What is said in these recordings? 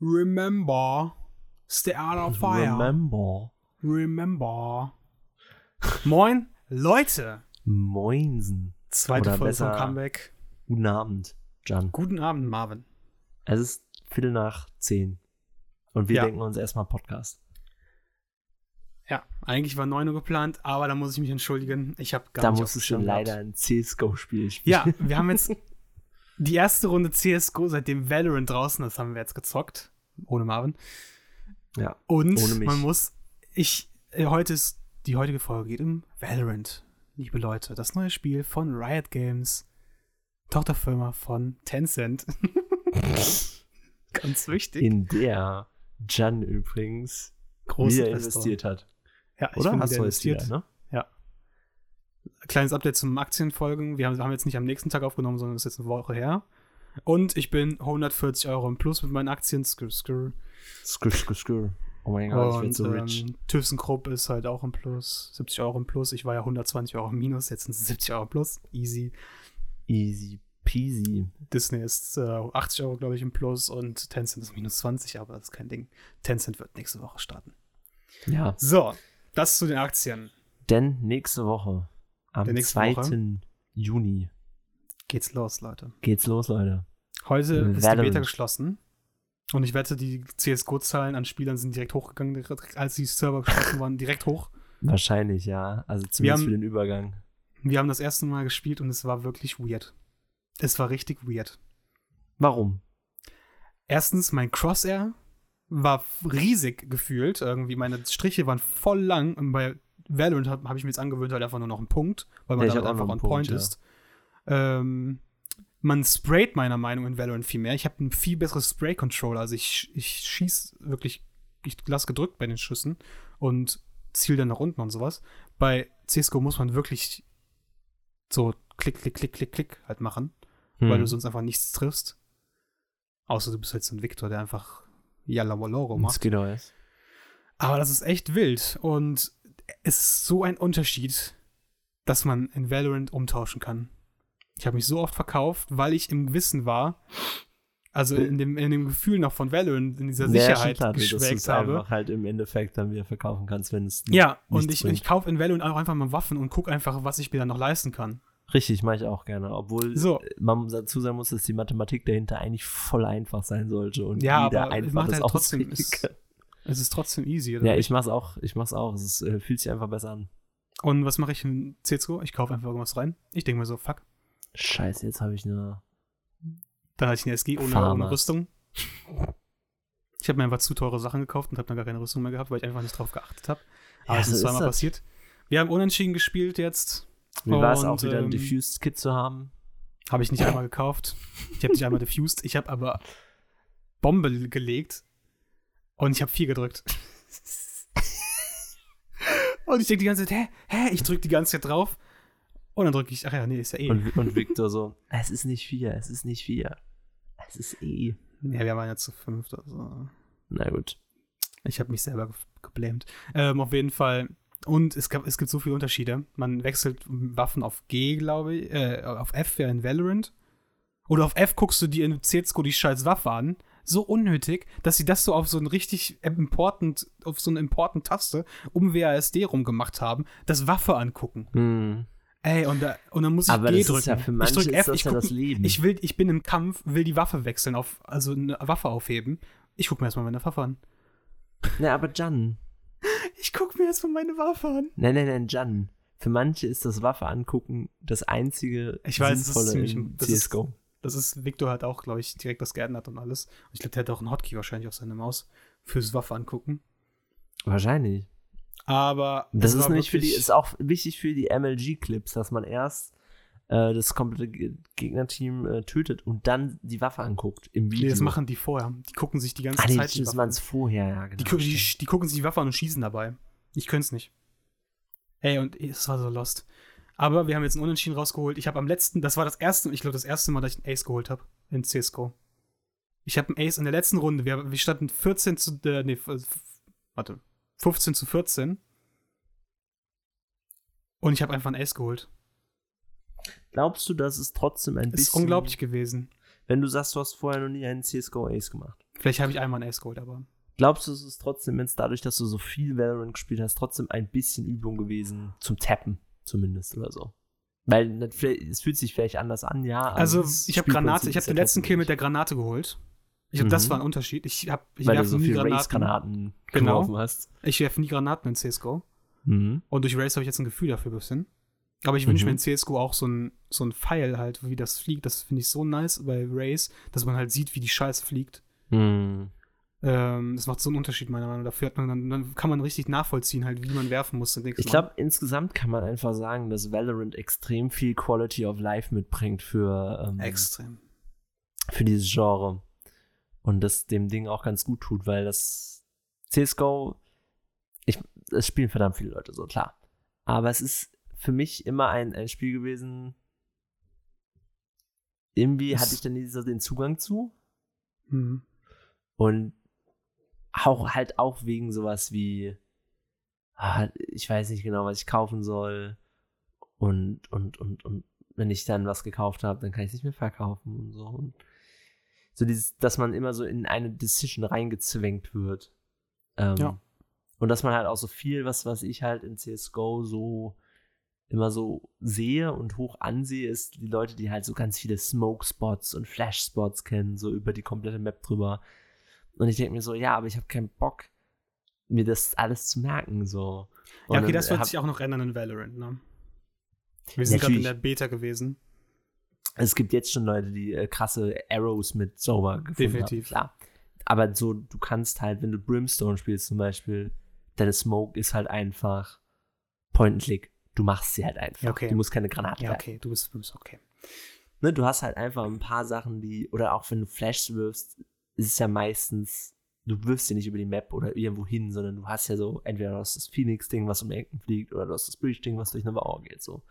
Remember. Stay out of fire. Remember. Remember. Moin, Leute. Moinsen. Zweite Oder Folge vom besser- Comeback. Guten Abend, Jan. Guten Abend, Marvin. Es ist Viertel nach zehn. Und wir Ja. denken uns erstmal Podcast. Ja, eigentlich war 9 Uhr geplant, aber da muss ich mich entschuldigen. Ich habe gar da nicht dem musstest du Schirm leider ein CSGO-Spiel spielen. Ja, wir haben jetzt die erste Runde CSGO, seitdem Valorant draußen ist, haben wir jetzt gezockt. Ohne Marvin. ja. Und Ohne mich. man muss, ich, äh, heute ist, die heutige Folge geht um Valorant, liebe Leute. Das neue Spiel von Riot Games, Tochterfirma von Tencent. Ganz wichtig. In der Jan übrigens Investor. investiert hat. Ja, ich Oder? bin Hast du investiert. wieder, ne? Kleines Update zum Aktienfolgen. Wir haben, haben jetzt nicht am nächsten Tag aufgenommen, sondern das ist jetzt eine Woche her. Und ich bin 140 Euro im Plus mit meinen Aktien. Skrr, skrr. Skrr, skrr, skrr. Oh mein Gott, ich werd so rich. ähm, ThyssenKrupp ist halt auch im Plus. 70 Euro im Plus. Ich war ja 120 Euro im Minus, jetzt sind es 70 Euro im Plus. Easy. Easy peasy. Disney ist äh, 80 Euro, glaube ich, im Plus und Tencent ist minus 20, aber das ist kein Ding. Tencent wird nächste Woche starten. Ja. So, das zu den Aktien. Denn nächste Woche, am Der nächste 2. Woche. Juni, Geht's los, Leute. geht's los, Leute. Heute ist die. Beta geschlossen. Und ich wette, die CSGO-Zahlen an Spielern sind direkt hochgegangen, direkt, als die Server geschlossen waren, direkt hoch. Wahrscheinlich, ja. Also zumindest haben- für den Übergang. Wir haben das erste Mal gespielt und es war wirklich weird. Es war richtig weird. Warum? Erstens, mein Crosshair war riesig gefühlt. Irgendwie, meine Striche waren voll lang. Und bei Valorant habe hab ich mir jetzt angewöhnt, halt einfach nur noch einen Punkt, weil man Ja, damit einfach on einen point Punkt, ja. ist. Ähm, man sprayt meiner Meinung nach in Valorant viel mehr. Ich habe ein viel besseres Spray-Controller. Also ich, ich schieß wirklich, ich lasse gedrückt bei den Schüssen und ziel dann nach unten und sowas. Bei CSGO muss man wirklich so klick, klick, klick, klick, klick halt machen weil Hm. du sonst einfach nichts triffst. Außer du bist halt so ein Victor, der einfach Yalla Waloro macht. Skidoo ist. Aber das ist echt wild und es ist so ein Unterschied, dass man in Valorant umtauschen kann. Ich habe mich so oft verkauft, weil ich im Wissen war, also in dem, in dem Gefühl noch von Valorant, in dieser Ja, Sicherheit geschwelgt es habe. einfach halt im Endeffekt dann wieder verkaufen kannst, wenn es Ja, und ich, ich kaufe in Valorant auch einfach mal Waffen und gucke einfach, was ich mir dann noch leisten kann. Richtig, mache ich auch gerne. Obwohl So. man dazu sagen muss, dass die Mathematik dahinter eigentlich voll einfach sein sollte und Ja, jeder aber einfach macht das halt trotzdem- ausrechnen es- ist trotzdem easy. oder Ja, ich mach's auch. Ich mach's auch. Es ist, äh, fühlt sich einfach besser an. Und was mache ich in CSGO? Ich kaufe einfach irgendwas rein. Ich denke mir so, fuck. Scheiße, jetzt habe ich eine. Dann hatte ich eine SG ohne, ohne Rüstung. Ich habe mir einfach zu teure Sachen gekauft und habe dann gar keine Rüstung mehr gehabt, weil ich einfach nicht drauf geachtet habe. Aber Ja, es so ist zweimal passiert. Wir haben unentschieden gespielt jetzt. Wie war es auch wieder ein ähm, Diffused Kit zu haben? Habe ich nicht einmal gekauft. Ich habe nicht einmal diffused. Ich habe aber Bombe gelegt und ich habe vier gedrückt. und ich denke die ganze Zeit, hä, hä? Ich drücke die ganze Zeit drauf. Und dann drücke ich, ach ja, nee, ist ja eh. Und, und Victor so, es ist nicht vier, es ist nicht vier. Es ist eh. ja, wir waren ja zu fünft. Also. Na gut. Ich habe mich selber ge geblämt. Ähm, auf jeden Fall. Und es, gab, es gibt so viele Unterschiede. Man wechselt Waffen auf G, glaube ich. Äh, auf F wäre in Valorant. Oder auf F guckst du dir in CSGO die scheiß Waffe an. So unnötig, dass sie das so auf so ein richtig important, auf so eine important Taste um WASD rumgemacht haben, das Waffe angucken. Hm. Ey, und, da, und dann muss ich Aber G das drücken. ist ja für ich manche drück ist F, das ich ja guck, Leben. Ich, will, ich bin im Kampf, will die Waffe wechseln, auf, also eine Waffe aufheben. Ich guck mir erstmal meine Waffe an. Na, aber Jan. Ich guck mir erstmal meine Waffe an. Nein, nein, nein, Jan. Für manche ist das Waffe angucken das einzige Ich weiß, das ist Sinnvolle ziemlich- in das ist- CSGO. Das ist, Victor hat auch, glaube ich, direkt das geändert und alles. Und ich glaube, der hat auch einen Hotkey wahrscheinlich auf seiner Maus fürs Waffe angucken. Wahrscheinlich. Aber Das ist nämlich für die, ist auch wichtig für die MLG-Clips, dass man erst äh, das komplette Ge- Gegnerteam äh, tötet und dann die Waffe anguckt im Video. Nee, das machen die vorher. Die gucken sich die ganze ah, nee, Zeit die das waren es vorher, ja, genau. Die, die, die gucken sich die Waffe an und schießen dabei. Ich könnte es nicht. Ey, und es war so lost. Aber wir haben jetzt einen Unentschieden rausgeholt. Ich habe am letzten, das war das erste, ich glaube, das erste Mal, dass ich einen Ace geholt habe in CSGO. Ich habe einen Ace in der letzten Runde. Wir, wir standen 14 zu, äh, nee, warte, 15 zu 14. Und ich habe einfach einen Ace geholt. Glaubst du, dass es trotzdem ein Ist bisschen. unglaublich gewesen. Wenn du sagst, du hast vorher noch nie einen CSGO Ace gemacht. Vielleicht habe ich einmal ein Ace geholt, aber. Glaubst du, es ist trotzdem, wenn es dadurch, dass du so viel Valorant gespielt hast, trotzdem ein bisschen Übung gewesen zum Tappen, zumindest oder so? Weil es fühlt sich vielleicht anders an, ja. Also, ich habe Granate, ich habe den letzten Kill mit der Granate geholt. Ich glaube, mhm. das war ein Unterschied. Ich habe ich Weil du so nie Granaten. Granaten genau. hast. Ich werfe nie Granaten in CSGO. Mhm. Und durch Race habe ich jetzt ein Gefühl dafür ein bisschen. Aber ich wünsche mhm. mir in CSGO auch so ein, so ein Pfeil halt, wie das fliegt. Das finde ich so nice bei Race, dass man halt sieht, wie die Scheiße fliegt. Mhm. Ähm, das macht so einen Unterschied, meiner Meinung nach. Dafür hat man dann, dann kann man richtig nachvollziehen, halt, wie man werfen muss. Ich glaube, insgesamt kann man einfach sagen, dass Valorant extrem viel Quality of Life mitbringt für, ähm, extrem. für dieses Genre. Und das dem Ding auch ganz gut tut, weil das CSGO, ich, es spielen verdammt viele Leute so, klar. Aber es ist für mich immer ein, ein Spiel gewesen, irgendwie hatte ich dann nie so den Zugang zu. Mhm. Und auch halt auch wegen sowas wie, ah, ich weiß nicht genau, was ich kaufen soll. Und, und, und, und wenn ich dann was gekauft habe, dann kann ich es nicht mehr verkaufen und so. Und so dieses, dass man immer so in eine Decision reingezwängt wird. Ähm, ja. Und dass man halt auch so viel, was, was ich halt in CSGO so immer so sehe und hoch ansehe, ist die Leute, die halt so ganz viele Smoke-Spots und Flash-Spots kennen, so über die komplette Map drüber. Und ich denke mir so, ja, aber ich habe keinen Bock, mir das alles zu merken, so. Und ja, okay, das wird sich auch noch ändern in Valorant, ne? Wir sind gerade in der Beta gewesen. Es gibt jetzt schon Leute, die äh, krasse Arrows mit Sober gefunden Definitiv. haben. Klar. Aber so, du kannst halt, wenn du Brimstone spielst zum Beispiel, deine Smoke ist halt einfach Point and Click. Du machst sie halt einfach. Okay. Du musst keine Granaten Ja, okay, du bist, du bist okay. Ne, du hast halt einfach ein paar Sachen, die, oder auch wenn du Flash wirfst, ist es ja meistens, du wirfst ja nicht über die Map oder irgendwo hin, sondern du hast ja so, entweder du hast das Phoenix-Ding, was um Ecken fliegt, oder du hast das Breach-Ding, was durch eine Mauer geht, so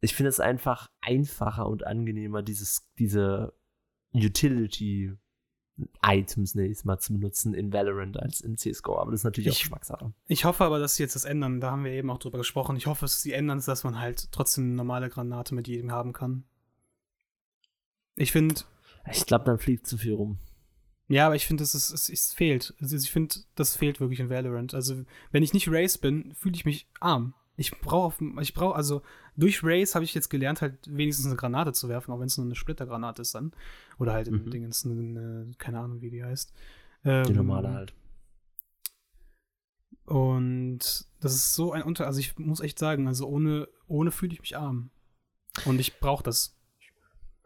ich finde es einfach einfacher und angenehmer, dieses, diese Utility Items, ne, mal zu benutzen in Valorant als in CSGO, aber das ist natürlich ich, auch Geschmackssache. Ich hoffe aber, dass sie jetzt das ändern, da haben wir eben auch drüber gesprochen. Ich hoffe, dass sie ändern, dass man halt trotzdem eine normale Granate mit jedem haben kann. Ich finde. Ich glaube, dann fliegt zu viel rum. Ja, aber ich finde, es, es, es fehlt. Also ich finde, das fehlt wirklich in Valorant. Also, wenn ich nicht Race bin, fühle ich mich arm. Ich brauche, ich brauche, also durch Race habe ich jetzt gelernt, halt wenigstens eine Granate zu werfen, auch wenn es nur eine Splittergranate ist dann. Oder halt mhm. Dingens, eine, keine Ahnung, wie die heißt. Ähm, die normale halt. Und das ist so ein Unter, also ich muss echt sagen, also ohne, ohne fühle ich mich arm. Und ich brauche das.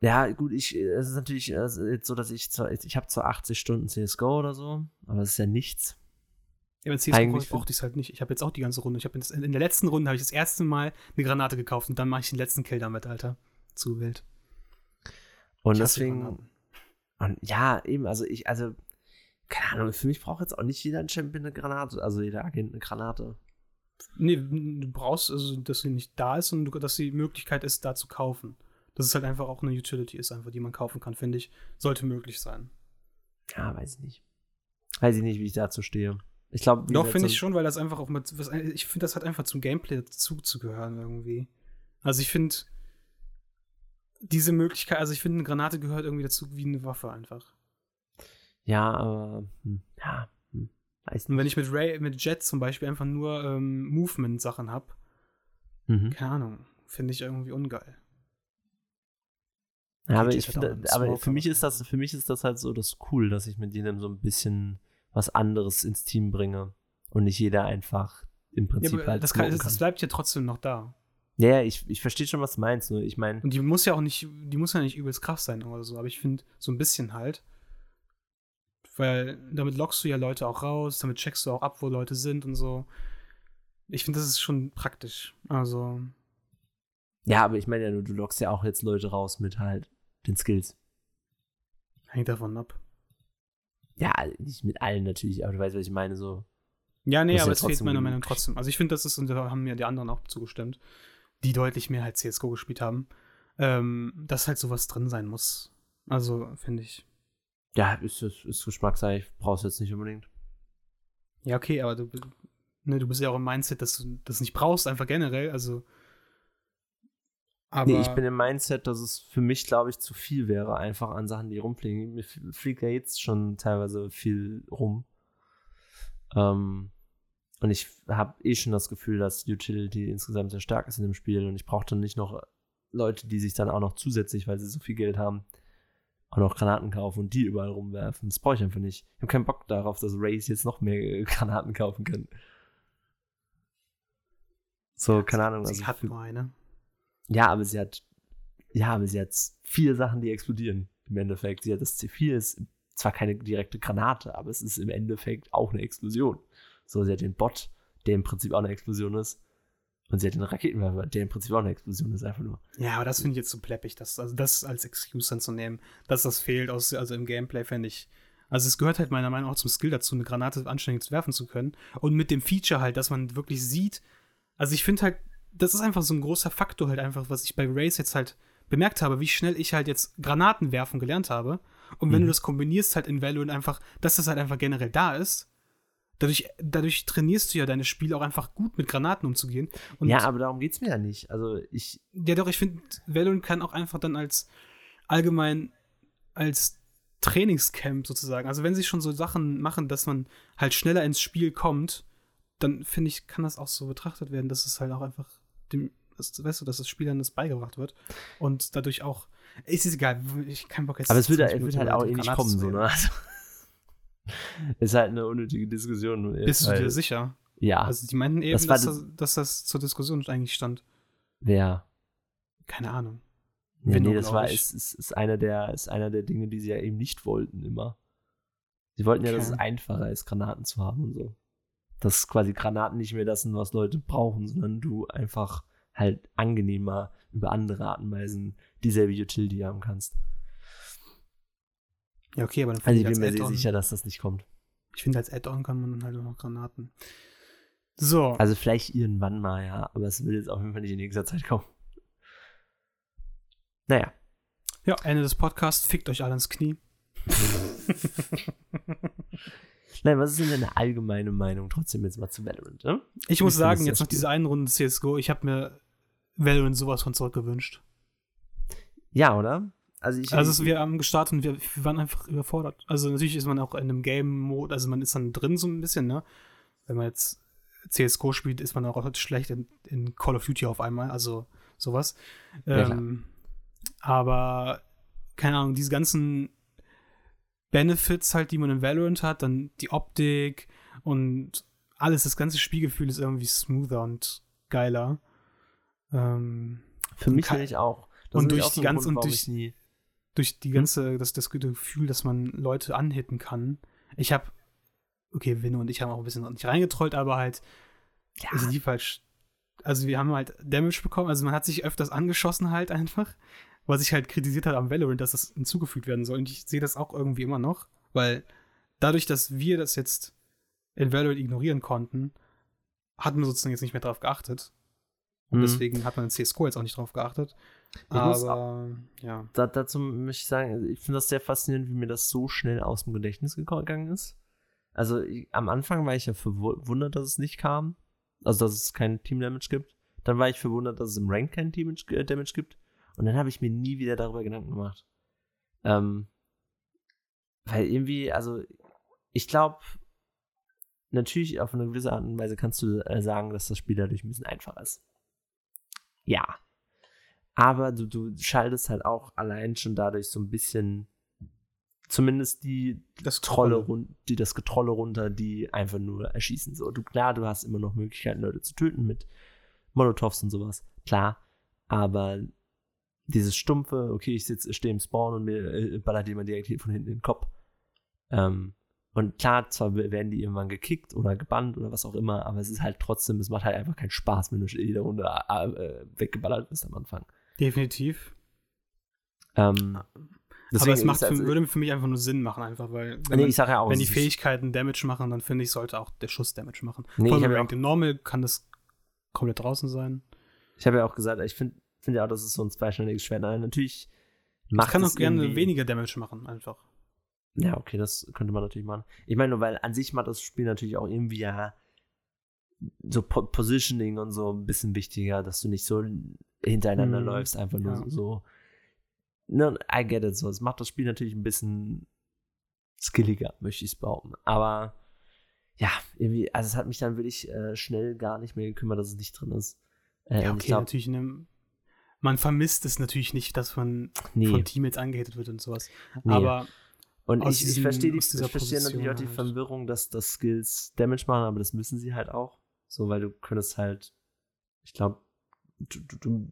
Ja, gut, ich, es ist natürlich jetzt so, dass ich zwar, ich habe zwar 80 Stunden CSGO oder so, aber es ist ja nichts. Ja, bei CSGO brauchte ich es halt nicht. Ich habe jetzt auch die ganze Runde. Ich habe in, in der letzten Runde habe ich das erste Mal eine Granate gekauft und dann mache ich den letzten Kill damit, Alter. Zu wild. Und ich deswegen. Und ja, eben, also ich, also, keine Ahnung, für mich braucht jetzt auch nicht jeder ein Champion eine Granate, also jeder Agent eine Granate. Nee, du brauchst, also, dass sie nicht da ist und dass die Möglichkeit ist, da zu kaufen. Dass es halt einfach auch eine Utility ist, einfach, die man kaufen kann, finde ich, sollte möglich sein. Ja, weiß ich nicht. Weiß ich nicht, wie ich dazu stehe. Ich glaube, Doch, finde ich schon, weil das einfach auch mit. Was, ich finde, das hat einfach zum Gameplay dazu zu gehören irgendwie. Also ich finde diese Möglichkeit, also ich finde, eine Granate gehört irgendwie dazu wie eine Waffe einfach. Ja, aber hm, ja, hm, weiß nicht. Und wenn ich mit Ray, mit Jet zum Beispiel einfach nur ähm, Movement-Sachen habe, mhm. keine Ahnung, finde ich irgendwie ungeil. Ja, aber ich finde, aber für mich ist das, für mich ist das halt so das cool, dass ich mit denen so ein bisschen was anderes ins Team bringe und nicht jeder einfach im Prinzip ja, halt das, kann, das bleibt ja trotzdem noch da. Ja, ja, ich, ich verstehe schon, was du meinst. Nur ich meine. Und die muss ja auch nicht, die muss ja nicht übelst krass sein oder so, aber ich finde so ein bisschen halt. Weil damit lockst du ja Leute auch raus, damit checkst du auch ab, wo Leute sind und so. Ich finde, das ist schon praktisch. Also. Ja, aber ich meine ja nur, du lockst ja auch jetzt Leute raus mit halt den Skills. Hängt davon ab. Ja, nicht mit allen natürlich, aber du weißt, was ich meine, so. Ja, nee, aber es fehlt meiner Meinung nach trotzdem. Also ich finde, das ist, und da haben mir die anderen auch zugestimmt, die deutlich mehr halt CSGO gespielt haben, ähm, dass halt sowas drin sein muss. Also, finde ich. Ja, ist, ist, ist Geschmackssache, ich brauch's jetzt nicht unbedingt. Ja, okay, aber du, ne, du bist ja auch im Mindset, dass du das nicht brauchst, einfach generell. Also Aber nee, ich bin im Mindset, dass es für mich, glaube ich, zu viel wäre, einfach an Sachen, die rumfliegen. Mir fliegt ja jetzt schon teilweise viel rum. Ähm, und ich habe eh schon das Gefühl, dass Utility insgesamt sehr stark ist in dem Spiel und ich brauche dann nicht noch Leute, die sich dann auch noch zusätzlich, weil sie so viel Geld haben, auch noch Granaten kaufen und die überall rumwerfen. Das brauche ich einfach nicht. Ich habe keinen Bock darauf, dass Race jetzt noch mehr Granaten kaufen kann. So, keine Ahnung. Sie also hat nur eine. Ja, aber sie hat, ja, aber sie hat vier Sachen, die explodieren. Im Endeffekt. Sie hat das C4 ist zwar keine direkte Granate, aber es ist im Endeffekt auch eine Explosion. So, sie hat den Bot, der im Prinzip auch eine Explosion ist. Und sie hat den Raketenwerfer, der im Prinzip auch eine Explosion ist, einfach nur. Ja, aber das finde ich jetzt so pleppig, dass, also das als Excuse dann zu nehmen, dass das fehlt, aus, also im Gameplay fände ich. Also es gehört halt meiner Meinung nach auch zum Skill dazu, eine Granate anständig werfen zu können. Und mit dem Feature halt, dass man wirklich sieht, also ich finde halt, das ist einfach so ein großer Faktor halt einfach, was ich bei Race jetzt halt bemerkt habe, wie schnell ich halt jetzt Granaten werfen gelernt habe. Und wenn mhm. du das kombinierst halt in Valorant einfach, dass das halt einfach generell da ist, dadurch, dadurch trainierst du ja deine Spiele auch einfach gut mit Granaten umzugehen. Und ja, aber darum geht es mir ja nicht. Also ich. Ja, doch, ich finde, Valorant kann auch einfach dann als allgemein als Trainingscamp sozusagen. Also wenn sie schon so Sachen machen, dass man halt schneller ins Spiel kommt, dann finde ich, kann das auch so betrachtet werden, dass es halt auch einfach dem, das, weißt du, dass das Spielern das beigebracht wird und dadurch auch, ist es egal, ich keinen Bock jetzt. Aber es wird, halt, wird halt auch eh nicht kommen, so, ne? Also, ist halt eine unnötige Diskussion. Bist du dir sicher? Ja. Also die meinten eben, das dass, das, dass das zur Diskussion eigentlich stand. Wer? Keine Ahnung. Ja, nee, das war, ist, ist, ist, einer der, ist einer der Dinge, die sie ja eben nicht wollten immer. Sie wollten okay. ja, dass es einfacher ist, Granaten zu haben und so dass quasi Granaten nicht mehr das sind, was Leute brauchen, sondern du einfach halt angenehmer über andere Arten und Weisen dieselbe Utility haben kannst. Ja, okay, aber dann Also ich bin mir sehr sicher, dass das nicht kommt. Ich finde, als Add-on kann man dann halt auch noch Granaten. So. Also vielleicht irgendwann mal, ja, aber es wird jetzt auf jeden Fall nicht in nächster Zeit kommen. Naja. Ja, Ende des Podcasts. Fickt euch alle ins Knie. Nein, was ist denn deine allgemeine Meinung trotzdem jetzt mal zu Valorant? Ne? Ich muss sagen, jetzt nach dieser einen Runde CSGO, ich habe mir Valorant sowas von zurückgewünscht. Ja, oder? Also, ich, also wir haben gestartet und wir, wir, waren einfach überfordert. Also natürlich ist man auch in einem Game-Mode, also man ist dann drin so ein bisschen, ne? Wenn man jetzt CSGO spielt, ist man auch schlecht in, in, Call of Duty auf einmal, also sowas. Ja, ähm, aber keine Ahnung, diese ganzen Benefits halt, die man in Valorant hat, dann die Optik und alles, das ganze Spielgefühl ist irgendwie smoother und geiler. Ähm, Für mich ich auch. Das und durch die ganze und durch, durch die hm? ganze, hm? das, das Gefühl, dass man Leute anhitten kann. Ich habe, okay, Winno und ich haben auch ein bisschen nicht reingetrollt, aber halt, ja. also die falsch. Also wir haben halt Damage bekommen, also man hat sich öfters angeschossen halt einfach was ich halt kritisiert habe am Valorant, dass das hinzugefügt werden soll. Und ich sehe das auch irgendwie immer noch, weil dadurch, dass wir das jetzt in Valorant ignorieren konnten, hat man sozusagen jetzt nicht mehr drauf geachtet. Und mhm. deswegen hat man in CSGO jetzt auch nicht drauf geachtet. Ich Aber, ja. Da, dazu möchte ich sagen, ich finde das sehr faszinierend, wie mir das so schnell aus dem Gedächtnis gegangen ist. Also ich, am Anfang war ich ja verwundert, dass es nicht kam. Also, dass es kein Team Damage gibt. Dann war ich verwundert, dass es im Rank kein Team Damage gibt. Und dann habe ich mir nie wieder darüber Gedanken gemacht. Ähm, weil irgendwie, also ich glaube, natürlich auf eine gewisse Art und Weise kannst du äh, sagen, dass das Spiel dadurch ein bisschen einfacher ist. Ja. Aber du, du schaltest halt auch allein schon dadurch so ein bisschen zumindest die das Trolle, run die das Getrolle runter, die einfach nur erschießen. So, du klar, du hast immer noch Möglichkeiten, Leute zu töten mit Molotovs und sowas. Klar. Aber dieses stumpfe, okay, ich sitze, stehe im Spawn und mir äh, ballert jemand direkt von hinten in den Kopf. Ähm, und klar, zwar werden die irgendwann gekickt oder gebannt oder was auch immer, aber es ist halt trotzdem, es macht halt einfach keinen Spaß, wenn du jede Runde äh, weggeballert bist am Anfang. Definitiv. Ähm, aber es macht also, für, würde für mich einfach nur Sinn machen, einfach, weil wenn, nee, ja auch, wenn die Fähigkeiten Damage machen, dann finde ich, sollte auch der Schuss Damage machen. Nee, Vor allem im Normal kann das komplett draußen sein. Ich habe ja auch gesagt, ich finde finde ja auch, das ist so ein zweischneidiges Schwert. Nein, natürlich macht Ich kann auch gerne weniger Damage machen, einfach. Ja, okay, das könnte man natürlich machen. Ich meine nur, weil an sich macht das Spiel natürlich auch irgendwie ja so Positioning und so ein bisschen wichtiger, dass du nicht so hintereinander mhm. läufst, einfach nur ja. so. Ne, I get it so. Es macht das Spiel natürlich ein bisschen skilliger, möchte ich es behaupten. Aber ja, irgendwie, also es hat mich dann wirklich äh, schnell gar nicht mehr gekümmert, dass es nicht drin ist. Äh, ja, okay, glaub, natürlich ne, man vermisst es natürlich nicht, dass man nee. von Teammates angehatet wird und sowas. Nee. Aber und ich, diesem, ich verstehe die, ich verstehe natürlich auch die halt. Verwirrung, dass, dass Skills Damage machen, aber das müssen sie halt auch. So, weil du könntest halt, ich glaube,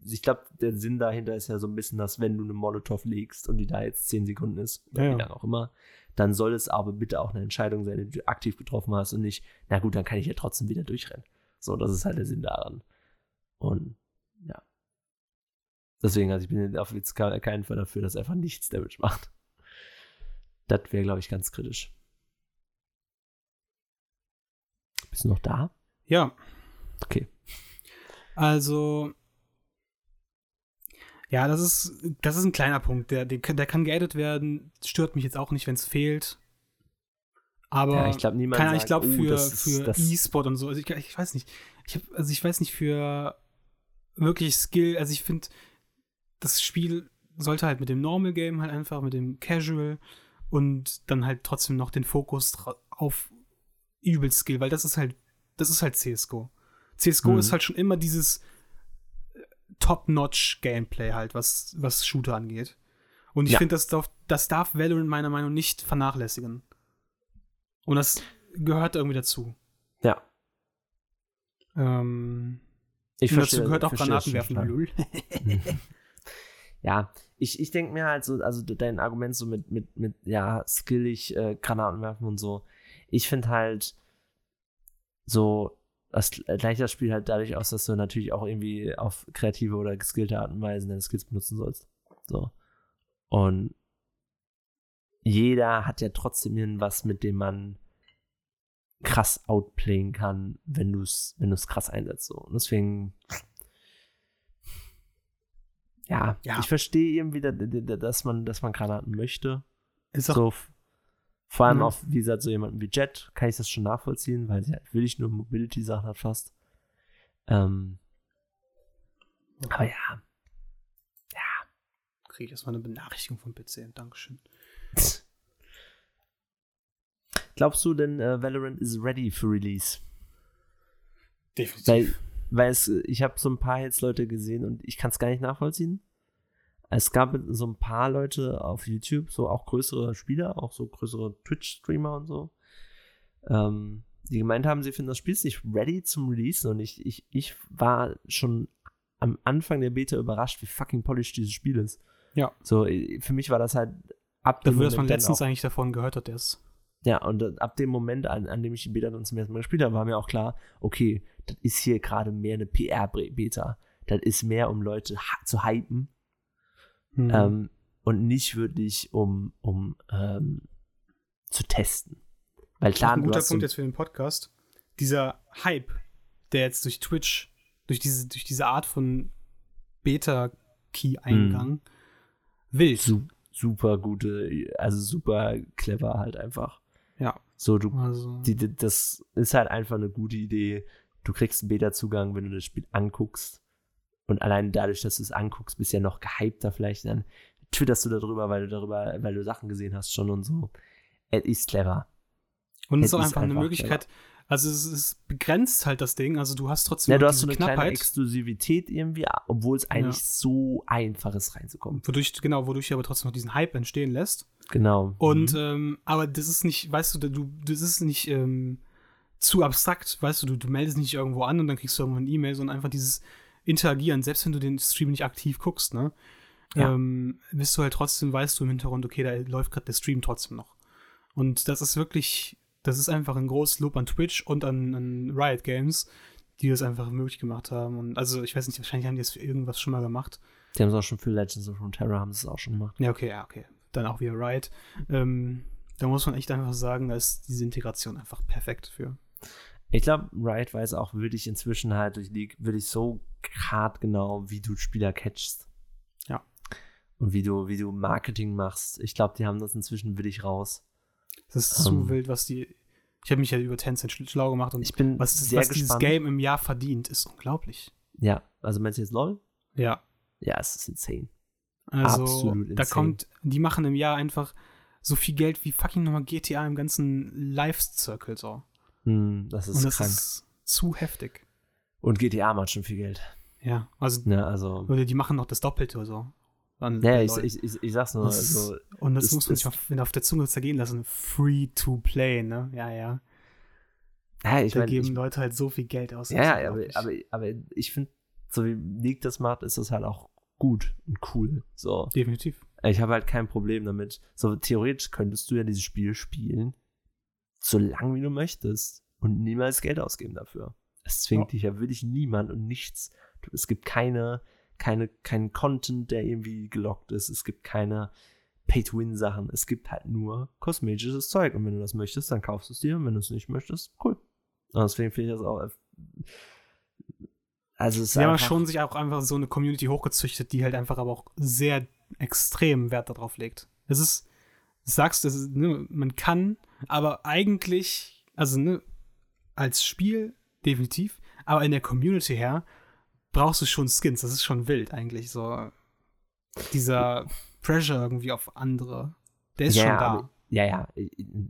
ich glaube, der Sinn dahinter ist ja so ein bisschen, dass wenn du eine Molotow legst und die da jetzt 10 Sekunden ist, oder ja, wie lange auch immer, dann soll es aber bitte auch eine Entscheidung sein, die du aktiv getroffen hast und nicht, na gut, dann kann ich ja trotzdem wieder durchrennen. So, das ist halt der Sinn daran. Und. Deswegen, also ich bin auf jetzt keinen Fall dafür, dass er einfach nichts Damage macht. Das wäre, glaube ich, ganz kritisch. Bist du noch da? Ja. Okay. Also, ja, das ist, das ist ein kleiner Punkt. Der, der, der kann geaddet werden. Stört mich jetzt auch nicht, wenn es fehlt. Aber ja, ich glaube, niemand kann, sagt, ich glaube, für, oh, für E-Sport und so, also ich, ich weiß nicht. Ich hab, also ich weiß nicht, für wirklich Skill, also ich finde, das Spiel sollte halt mit dem Normal Game halt einfach, mit dem Casual und dann halt trotzdem noch den Fokus auf übel Skill, weil das ist halt, das ist halt CSGO. CSGO mhm. ist halt schon immer dieses äh, Top-Notch-Gameplay halt, was, was Shooter angeht. Und ich ja. finde, das darf, das darf Valorant meiner Meinung nach nicht vernachlässigen. Und das gehört irgendwie dazu. Ja. Ähm, ich verstehe, dazu gehört auch Granaten werfen. ja, ich, ich denke mir halt so, also dein Argument so mit, mit, mit ja, skillig äh, Granaten werfen und so. Ich finde halt so, das gleicht das Spiel halt dadurch aus, dass du natürlich auch irgendwie auf kreative oder geskillte Art und Weise deine Skills benutzen sollst. So. Und jeder hat ja trotzdem irgendwas, mit dem man krass outplayen kann, wenn du es wenn krass einsetzt. So. Und deswegen, ja, ja. ich verstehe irgendwie, dass man, dass man Granaten möchte. Ist auch, so, vor allem mhm. auf, wie gesagt, so jemanden wie Jet kann ich das schon nachvollziehen, weil sie halt wirklich nur Mobility-Sachen hat fast. Ähm, aber ja. Ja. Kriege ich erstmal eine Benachrichtigung vom PC. Dankeschön. Glaubst du denn, äh, Valorant is ready for release? Definitiv. Weil, weil es, ich habe so ein paar jetzt Leute gesehen und ich kann es gar nicht nachvollziehen. Es gab so ein paar Leute auf YouTube, so auch größere Spieler, auch so größere Twitch-Streamer und so, ähm, die gemeint haben, sie finden das Spiel nicht ready zum Release. Und ich, ich, ich war schon am Anfang der Beta überrascht, wie fucking polished dieses Spiel ist. Ja. So, für mich war das halt ab dem Dafür, dass man letztens eigentlich davon gehört hat, erst. Ja, und ab dem Moment, an, an dem ich die Beta dann zum ersten Mal gespielt habe, war mir auch klar, okay, das ist hier gerade mehr eine PR-Beta. Das ist mehr, um Leute zu hypen Mhm. Ähm, und nicht wirklich, um, um ähm, zu testen. Weil klar, ein guter Punkt jetzt für den Podcast. Dieser Hype, der jetzt durch Twitch, durch diese, durch diese Art von Beta-Key-Eingang mhm. wild. Su super gute, also super clever halt einfach. Ja. So, du, also. die, die, das ist halt einfach eine gute Idee. Du kriegst einen Beta-Zugang, wenn du das Spiel anguckst. Und allein dadurch, dass du es anguckst, bist du ja noch gehypter vielleicht. Dann twitterst du darüber, weil du darüber, weil du Sachen gesehen hast schon und so. Es ist clever. Und es ist auch einfach, eine Möglichkeit. Clever. Also es, es, begrenzt halt das Ding. Also du hast trotzdem ja, du hast so eine Knappheit. kleine Exklusivität irgendwie, obwohl es eigentlich ja. so einfach ist reinzukommen. Wodurch genau, wodurch aber trotzdem noch diesen Hype entstehen lässt. Genau. Und mhm. ähm, aber das ist nicht, weißt du, du das ist nicht ähm, zu abstrakt, weißt du, du, du meldest nicht irgendwo an und dann kriegst du irgendwann eine E-Mail, sondern einfach dieses interagieren, selbst wenn du den Stream nicht aktiv guckst, ne? Ja. Ähm, bist du halt trotzdem, weißt du im Hintergrund, okay, da läuft gerade der Stream trotzdem noch. Und das ist wirklich, das ist einfach ein großes Lob an Twitch und an, an Riot Games, die das einfach möglich gemacht haben. Und also, ich weiß nicht, wahrscheinlich haben die das für irgendwas schon mal gemacht. Die haben es auch schon für Legends of Runeterra haben es auch schon gemacht. Ja, okay, ja, okay. Dann auch wieder Riot. Ähm, da muss man echt einfach sagen, da ist diese Integration einfach perfekt für. Ich glaube, Riot weiß auch wirklich inzwischen halt durch League wirklich so hart genau, wie du Spieler catchst. Ja. Und wie du, wie du Marketing machst. Ich glaube, die haben das inzwischen wirklich raus. Das ist um, zu ähm. wild, was die, Ich habe mich ja über Tencent schlau gemacht und ich bin was, sehr was dieses. Game im Jahr verdient, ist unglaublich. Ja, also meinst du jetzt LOL? Ja. Ja, es ist insane. Also, Absolut da insane. kommt, die machen im Jahr einfach so viel Geld wie fucking nochmal GTA im ganzen Live-Circle so. Hm, das ist und das krank. ist zu heftig. Und GTA macht schon viel Geld. Ja, also, Ne, also. oder die machen noch das Doppelte oder so. An- Ja, ich, ich, ich, ich sag's nur, Das ist- also, und das, das muss man sich auf, auf der Zunge zergehen lassen. Free to play, ne? Ja, ja. ja, ich da meine, geben ich, Leute halt so viel Geld aus. Ja, ist ja, aber, aber, aber ich finde, so wie League das macht, ist das halt auch gut und cool. So. Definitiv. Ich habe halt kein Problem damit. So, theoretisch könntest du ja dieses Spiel spielen, so lang wie du möchtest und niemals Geld ausgeben dafür. Es zwingt Ja. dich ja wirklich niemand und nichts. Es gibt keine, keine, keinen Content, der irgendwie gelockt ist. Es gibt keine Pay-to-Win-Sachen. Es gibt halt nur kosmetisches Zeug. Und wenn du das möchtest, dann kaufst du es dir. Und wenn du es nicht möchtest, cool. Und deswegen finde ich das auch. Also, es ist Sie haben schon sich auch einfach so eine Community hochgezüchtet, die halt einfach aber auch sehr extrem Wert darauf legt. Es ist, sagst, das ist, ne, man kann, aber eigentlich, also ne, als Spiel definitiv, aber in der Community her brauchst du schon Skins. Das ist schon wild eigentlich so. Dieser Pressure irgendwie auf andere, der ist Ja, schon da. aber- Ja, ja,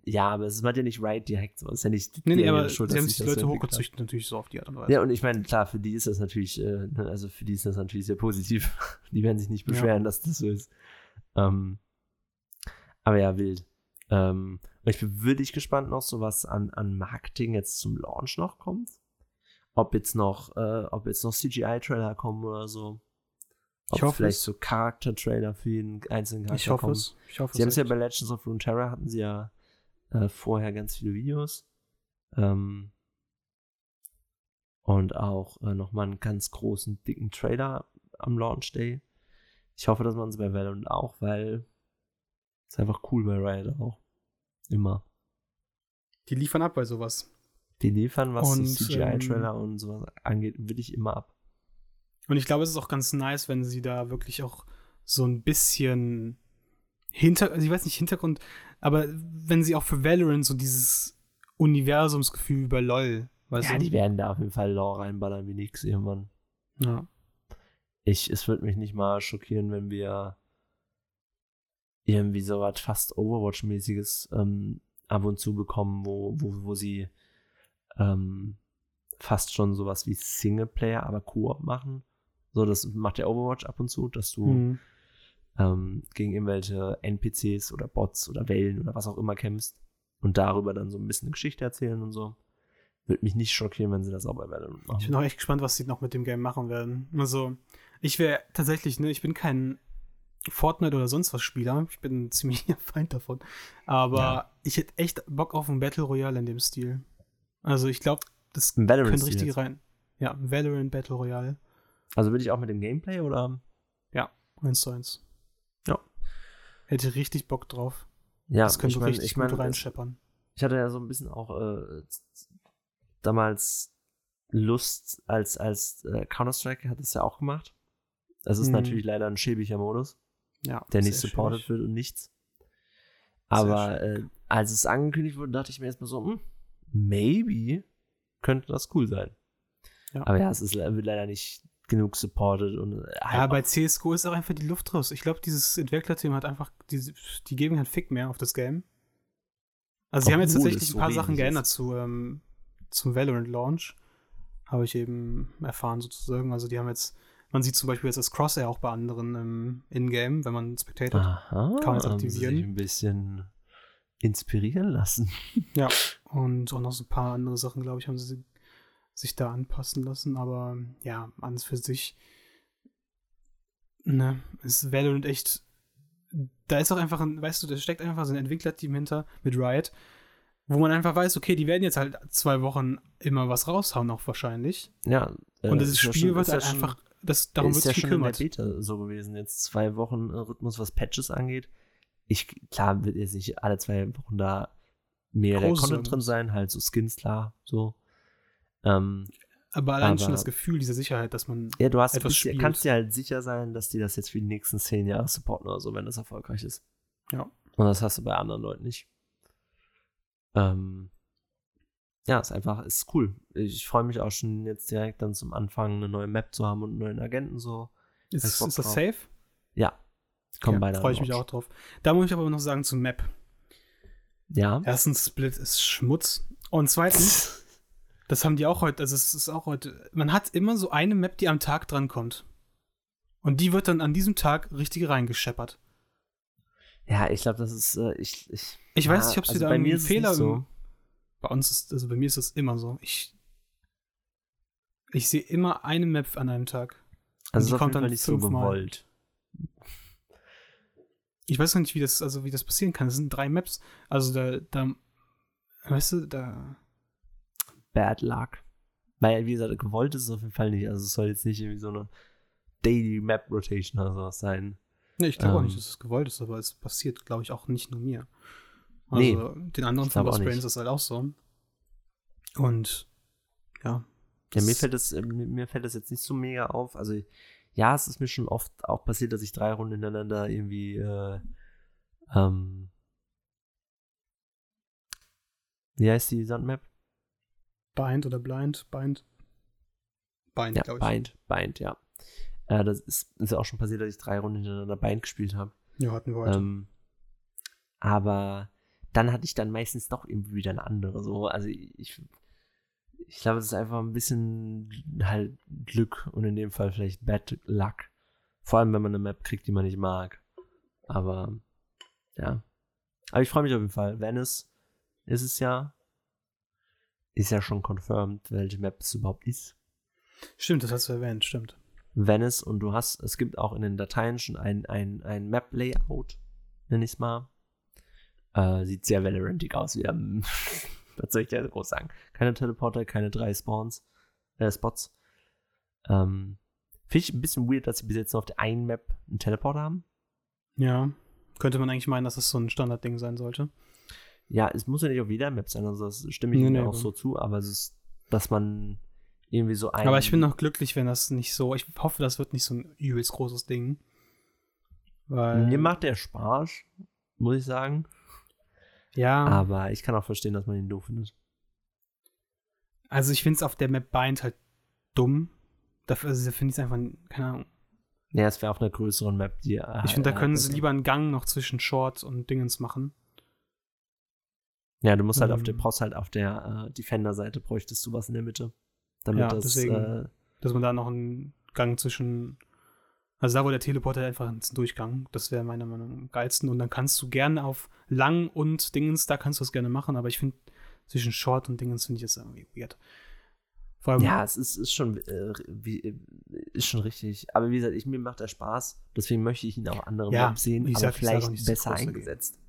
ja, aber es macht ja nicht Riot direkt so. Es ist ja nicht Nee, nee, aber Schuld, sie haben sich die Leute hochgezüchtet natürlich so auf die Art und Weise. Ja, und ich meine, klar, für die ist das natürlich, äh, ne, also für die ist das natürlich sehr positiv. Die werden sich nicht Ja. beschweren, dass das so ist. Ähm, aber ja, wild. Ähm, ich bin wirklich gespannt noch, so was an, an Marketing jetzt zum Launch noch kommt. Ob jetzt noch, äh, ob jetzt noch CGI-Trailer kommen oder so. Ob Ich hoffe vielleicht es. so Charakter-Trailer für jeden einzelnen Charakter ich hoffe kommen. es. Ich hoffe Sie haben es. es ja bei Legends of Runeterra hatten sie ja äh, vorher ganz viele Videos. Ähm, und auch äh, nochmal einen ganz großen, dicken Trailer am Launch Day. Ich hoffe, das machen sie bei Valorant auch, weil es ist einfach cool bei Riot auch. Immer. Die liefern ab bei sowas. Die liefern, was Und, so CGI-Trailer und sowas angeht, wirklich immer ab. Und ich glaube, es ist auch ganz nice, wenn sie da wirklich auch so ein bisschen hinter, also ich weiß nicht Hintergrund, aber wenn sie auch für Valorant so dieses Universumsgefühl über LOL, weißt Ja, du? die werden da auf jeden Fall Lore reinballern wie nix irgendwann. ja. Ich, es würde mich nicht mal schockieren, wenn wir irgendwie so was fast Overwatch-mäßiges ähm, ab und zu bekommen, wo, wo, wo sie ähm, fast schon sowas wie Singleplayer, aber Koop machen. So, das macht ja Overwatch ab und zu, dass du Mhm. ähm, gegen irgendwelche NPCs oder Bots oder Wellen oder was auch immer kämpfst und darüber dann so ein bisschen eine Geschichte erzählen und so. Würde mich nicht schockieren, wenn sie das auch bei Valorant machen. Ich bin auch echt gespannt, was sie noch mit dem Game machen werden. Also, ich wäre tatsächlich, ne, ich bin kein Fortnite oder sonst was Spieler. Ich bin ein ziemlicher Feind davon. Aber Ja. ich hätte echt Bock auf ein Battle Royale in dem Stil. Also, ich glaube, das Valorant könnte richtig jetzt. rein. Ja, Valorant Battle Royale. Also würde ich auch mit dem Gameplay oder? Eins zu eins. Ja. Hätte richtig Bock drauf. Ja, das könnte ich mein, richtig ich mein, gut reinscheppern. Ich hatte ja so ein bisschen auch äh, damals Lust, als, als äh, Counter-Strike hat es ja auch gemacht. Das ist Mhm. natürlich leider ein schäbiger Modus, Ja, der nicht supported schwierig. wird und nichts. Aber äh, als es angekündigt wurde, dachte ich mir erstmal so, hm, maybe könnte das cool sein. Ja. Aber ja, es ist, wird leider nicht genug supported und äh, Ja, halt bei CSGO ist auch einfach die Luft raus. Ich glaube, dieses Entwicklerteam hat einfach, die, die geben keinen Fick mehr auf das Game. Also, sie haben jetzt tatsächlich es ein paar so Sachen geändert ist. zu, ähm, zum Valorant-Launch. Habe ich eben erfahren, sozusagen. Also, die haben jetzt, man sieht zum Beispiel jetzt das Crosshair auch bei anderen im Ingame, wenn man Spectator. Aha, Kann man sie aktivieren. ein bisschen inspirieren lassen. Und auch noch so ein paar andere Sachen, glaube ich, haben sie sich da anpassen lassen. Aber ja, an für sich, ne, ist Valorant echt. Da ist auch einfach ein, weißt du, da steckt einfach so ein Entwicklerteam hinter mit Riot, wo man einfach weiß, okay, die werden jetzt halt zwei Wochen immer was raushauen, auch wahrscheinlich. Ja. äh, Und dieses ist ja Spiel schon- wird ist halt ja schon- einfach, das, darum wird ist ja sich schon in der gekümmert. Beta so gewesen. Jetzt zwei Wochen äh, Rhythmus, was Patches angeht. Ich, klar, wird jetzt nicht alle zwei Wochen da mehr Groß Content drin sein, halt so Skins, klar, so. Ähm, Aber allein schon aber- das Gefühl, diese Sicherheit, dass man. ja, du hast, Etwas spielt. kannst dir halt sicher sein, dass die das jetzt für die nächsten zehn Jahre supporten oder so, wenn das erfolgreich ist. Ja. Und das hast du bei anderen Leuten nicht. Ähm, ja, ist einfach, ist cool. Ich freue mich auch schon jetzt direkt dann zum Anfang eine neue Map zu haben und einen neuen Agenten so. Ist, ist das drauf. safe? Ja. Kommen ja, beide. Freue ich mich auch drauf. Da muss ich aber noch sagen zur Map. Ja. Erstens, Split ist Schmutz. Und zweitens, das haben die auch heute, also es ist auch heute, man hat immer so eine Map, die am Tag dran kommt. Und die wird dann an diesem Tag richtig reingescheppert. Ja, ich glaube, das ist, äh, ich, ich. Ich ja, weiß nicht, ob es also wieder bei mir Fehler so. Bei uns ist, also bei mir ist es immer so. Ich, ich sehe immer eine Map an einem Tag. Also die kommt dann nicht so gewollt. Ich weiß noch nicht, wie das, also wie das passieren kann. Es sind drei Maps. Also da, da, weißt du, da. Bad Luck. Weil, wie gesagt, gewollt ist es auf jeden Fall nicht. Also es soll jetzt nicht irgendwie so eine Daily Map Rotation oder sowas sein. Nee, ich glaube ähm, auch nicht, dass es gewollt ist, aber es passiert, glaube ich, auch nicht nur mir. Also nee, den anderen von Lost Brains ist es halt auch so. Und ja. Ja, mir fällt das, äh, mir fällt das jetzt nicht so mega auf. Also ja, es ist mir schon oft auch passiert, dass ich drei Runden hintereinander irgendwie äh, ähm, wie heißt die Sandmap? Bind oder Blind? Bind? Bind, ja, glaube ich. Bind, Bind, ja. Äh, das ist, ist ja auch schon passiert, dass ich drei Runden hintereinander Bind gespielt habe. Ja, hatten wir heute. Ähm, aber dann hatte ich dann meistens doch irgendwie wieder eine andere. So, also ich, ich glaube, es ist einfach ein bisschen halt Glück und in dem Fall vielleicht Bad Luck. Vor allem, wenn man eine Map kriegt, die man nicht mag. Aber ja. Aber ich freue mich auf jeden Fall. Venice ist es ja. Ist ja schon confirmed, welche Map es überhaupt ist. Stimmt, das hast du erwähnt, stimmt. Venice und du hast, es gibt auch in den Dateien schon ein, ein, ein Map-Layout, nenne ich es mal. Äh, sieht sehr Valorantig aus. Haben, was soll ich da groß sagen? Keine Teleporter, keine drei Spawns, äh, Spots. Ähm, Finde ich ein bisschen weird, dass sie bis jetzt nur auf der einen Map einen Teleporter haben. Ja, könnte man eigentlich meinen, dass das so ein Standardding sein sollte. Ja, es muss ja nicht auf jeder Map sein, also das stimme ich nee, nee, auch so zu, aber es ist, dass man irgendwie so ein. Aber ich bin noch glücklich, wenn das nicht so. Ich hoffe, das wird nicht so ein übelst großes Ding. Weil Mir macht der Spaß, muss ich sagen. Ja. Aber ich kann auch verstehen, dass man ihn doof findet. Also ich finde es auf der Map Bind halt dumm. Dafür, also finde ich es einfach, keine Ahnung. Ja, es wäre auf einer größeren Map, die. Äh, ich finde, da können sie lieber einen Gang noch zwischen Short und Dingens machen. Ja, du musst halt auf der, ähm. brauchst halt auf der äh, Defender-Seite bräuchtest du was in der Mitte. Damit ja, das, deswegen, äh, dass man da noch einen Gang zwischen also da, wo der Teleporter einfach ein Durchgang, das wäre meiner Meinung nach am geilsten. Und dann kannst du gerne auf lang und Dingens, da kannst du das gerne machen, aber ich finde, zwischen Short und Dingens finde ich das irgendwie weird. Vor allem, ja, es ist, ist, schon, äh, wie, ist schon richtig. Aber wie gesagt, ich, mir macht er Spaß. Deswegen möchte ich ihn auch andere ja, sehen, aber sag, vielleicht besser eingesetzt.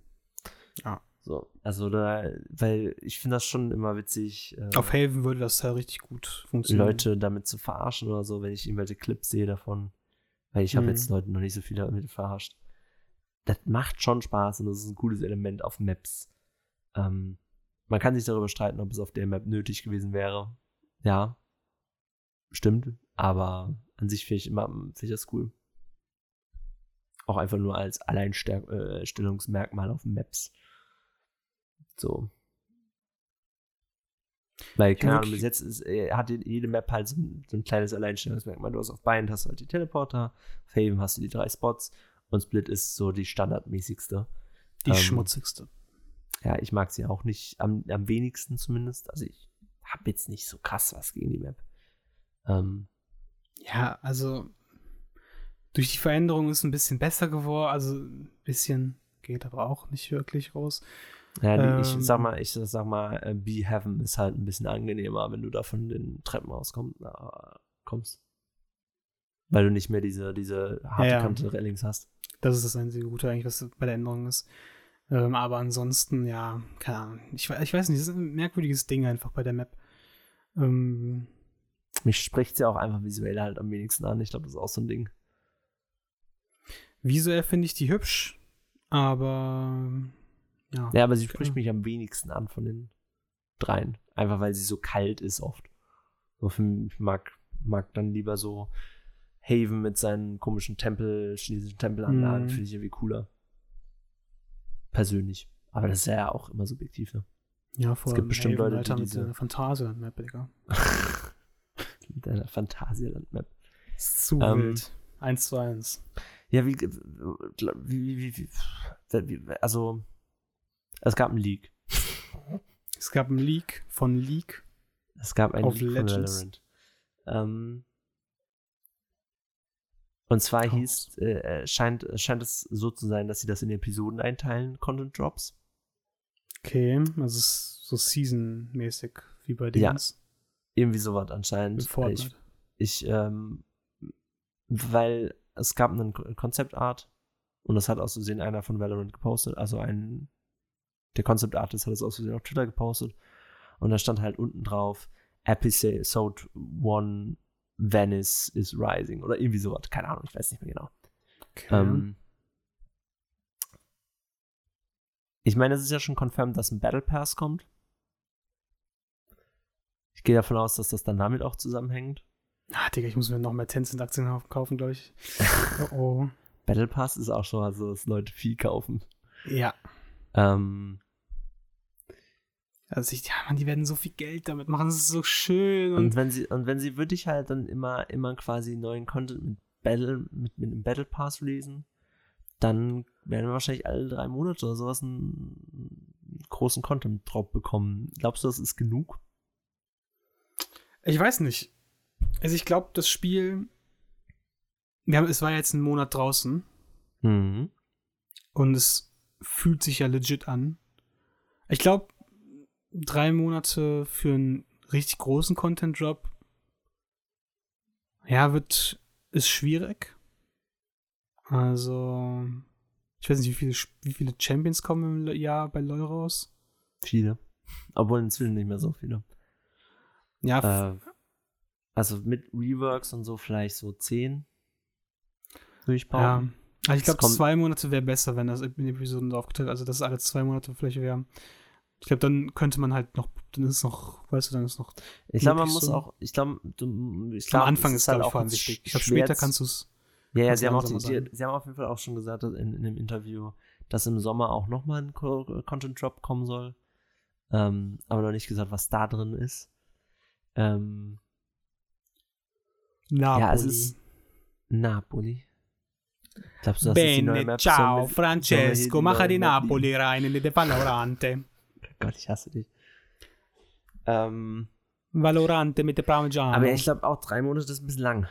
Ja. So, also da, weil ich finde das schon immer witzig. Äh, Auf Haven würde das Teil richtig gut funktionieren. Leute damit zu verarschen oder so, wenn ich irgendwelche Clips sehe davon. Weil ich habe mhm. jetzt Leute noch nicht so viel damit verarscht. Das macht schon Spaß und das ist ein cooles Element auf Maps. Ähm, man kann sich darüber streiten, ob es auf der Map nötig gewesen wäre. Ja, stimmt. Aber an sich finde ich immer find ich das cool. Auch einfach nur als Alleinstellungsmerkmal auf Maps. So. Weil, keine Ahnung, bis jetzt ist, äh, hat jede Map halt so ein, so ein, kleines Alleinstellungsmerkmal. Du hast auf Bind hast du halt die Teleporter, auf Haven hast du die drei Spots und Split ist so die standardmäßigste. Die ähm, schmutzigste. Ja, ich mag sie auch nicht, am, am wenigsten zumindest. Also ich habe jetzt nicht so krass was gegen die Map. Ähm, ja, also durch die Veränderung ist ein bisschen besser geworden, also ein bisschen geht aber auch nicht wirklich raus. Ja, ähm, ich sag mal, ich sag mal, äh, Be Heaven ist halt ein bisschen angenehmer, wenn du da von den Treppen auskommst. Na, kommst. Weil du nicht mehr diese, diese harte ja, Kante Railings hast. Das ist das einzige Gute eigentlich, was bei der Änderung ist. Ähm, aber ansonsten, ja, keine Ahnung. Ich, ich weiß nicht, das ist ein merkwürdiges Ding einfach bei der Map. Ähm, Mich spricht sie auch einfach visuell halt am wenigsten an. Ich glaube, das ist auch so ein Ding. Visuell finde ich die hübsch, aber ja, ja aber sie spricht mich am wenigsten an von den dreien. Einfach weil sie so kalt ist oft. Ich mag, mag dann lieber so Haven mit seinen komischen Tempel, chinesischen Tempelanlagen, mhm. finde ich irgendwie cooler. Persönlich. Aber das ist ja auch immer subjektiv, ne? Ja, vor es gibt bestimmt Haven, Leute, die mit diese Phantasialand-Map, Digga. mit einer Phantasialand-Map. Zu Ähm, wild. Eins zu eins. Ja, wie, wie, wie, wie, wie, also, es gab ein Leak. Es gab ein Leak von Leak. Es gab ein Auf Leak von Legends. Valorant. Ähm, und zwar Oh. hieß, äh, scheint, scheint es so zu sein, dass sie das in Episoden einteilen, Content Drops. Okay, also so Season-mäßig wie bei Ja. Dings. Irgendwie sowas anscheinend. Ich, ich ähm, weil es gab einen Ko- Concept-Art und das hat aus Versehen einer von Valorant gepostet, also ein, der Concept-Artist hat es aus Versehen auf Twitter gepostet und da stand halt unten drauf, Episode 1 Venice is rising oder irgendwie sowas, keine Ahnung, ich weiß nicht mehr genau. Okay. Ähm, ich meine, es ist ja schon confirmed, dass ein Battle Pass kommt. Ich gehe davon aus, dass das dann damit auch zusammenhängt. ah, Digga, ich muss mir noch mehr Tencent-Aktien kaufen, glaube ich. Oh, oh. Battle Pass ist auch schon mal so, dass Leute viel kaufen. Ja. Ähm, Also ich, ja, Mann, die werden so viel Geld damit machen. Das ist so schön. Und, und wenn sie, und wenn sie wirklich halt dann immer, immer quasi neuen Content mit Battle, mit, mit einem Battle Pass releasen, dann werden wir wahrscheinlich alle drei Monate oder sowas einen großen Content-Drop bekommen. Glaubst du, das ist genug? ich weiß nicht. Also ich glaube, das Spiel, wir haben, es war jetzt ein Monat draußen Mhm. und es fühlt sich ja legit an. Ich glaube, drei Monate für einen richtig großen Content-Drop, ja, wird, ist schwierig. Also, ich weiß nicht, wie viele, wie viele Champions kommen im Jahr bei LoL raus. Viele. Obwohl inzwischen nicht mehr so viele. Ja, Äh, also mit Reworks und so vielleicht so zehn. Würde ich behaupten. ja. Also ich glaube, zwei Monate wäre besser, wenn das in Episoden aufgeteilt Also, dass es alle zwei Monate vielleicht wäre. Ich glaube, dann könnte man halt noch, dann ist noch, weißt du, dann ist noch Ich glaube, man muss so. auch, ich glaube, du- ich Am glaub, Anfang es ist, glaube ich, auch vor wichtig. Ich glaube, später kannst du es. Ja, ja, sie haben, auch die, die, sie haben auf jeden Fall auch schon gesagt in, in dem Interview, dass im Sommer auch nochmal ein Co- Content Drop kommen soll. Ähm, aber noch nicht gesagt, was da drin ist. Ähm, Napoli. Ja, es ist- Napoli. Glaubst du, das ist die neue Bene, Map? ciao, Francesco, macha die di Napoli rein in de Valorante. Gott, ich hasse dich. Ähm, Valorante mit der Parmigiano. aber ich glaube auch drei Monate ist ein bisschen lang.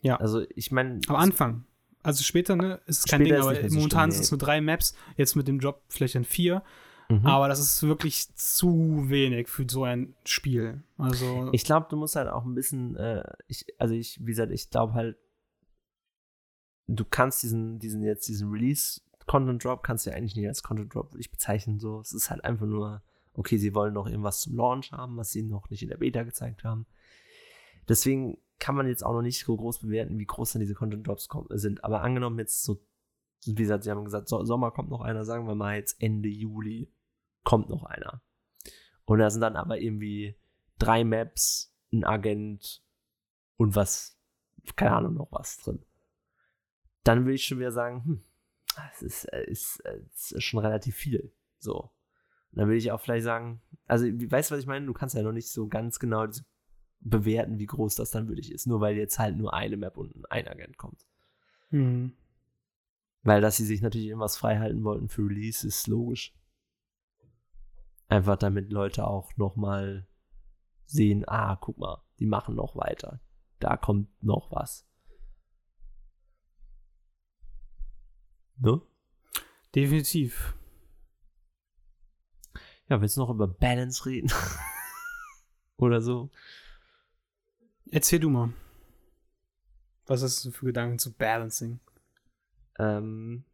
Ja. Also ich meine. Am Anfang. Also später, ne, ist es kein Ding, ist aber momentan sind es nur drei Maps, jetzt mit dem Drop vielleicht dann vier, Mhm. aber das ist wirklich zu wenig für so ein Spiel. Also, Ich glaube, du musst halt auch ein bisschen, äh, ich, also ich, wie gesagt, ich glaube halt, du kannst diesen, diesen jetzt, diesen Release-Content-Drop, kannst du ja eigentlich nicht als Content-Drop wirklich bezeichnen, so. Es ist halt einfach nur, okay, sie wollen noch irgendwas zum Launch haben, was sie noch nicht in der Beta gezeigt haben. Deswegen kann man jetzt auch noch nicht so groß bewerten, wie groß dann diese Content-Drops kommen- sind. Aber angenommen jetzt so, wie gesagt, sie haben gesagt, so, Sommer kommt noch einer, sagen wir mal jetzt Ende Juli kommt noch einer. Und da sind dann aber irgendwie drei Maps, ein Agent und was, keine Ahnung, noch was drin. Dann würde ich schon wieder sagen, hm, es ist, äh, ist, äh, es ist schon relativ viel. So. Und dann würde ich auch vielleicht sagen, also, weißt du, was ich meine? Du kannst ja noch nicht so ganz genau bewerten, wie groß das dann wirklich ist, nur weil jetzt halt nur eine Map und ein Agent kommt. hm. Weil, dass sie sich natürlich irgendwas frei halten wollten für Release, ist logisch. Einfach damit Leute auch nochmal sehen, ah, guck mal, die machen noch weiter. Da kommt noch was. Ne? definitiv. Ja, willst du noch über Balance reden? Oder so? Erzähl du mal. Was hast du für Gedanken zu Balancing? Ähm,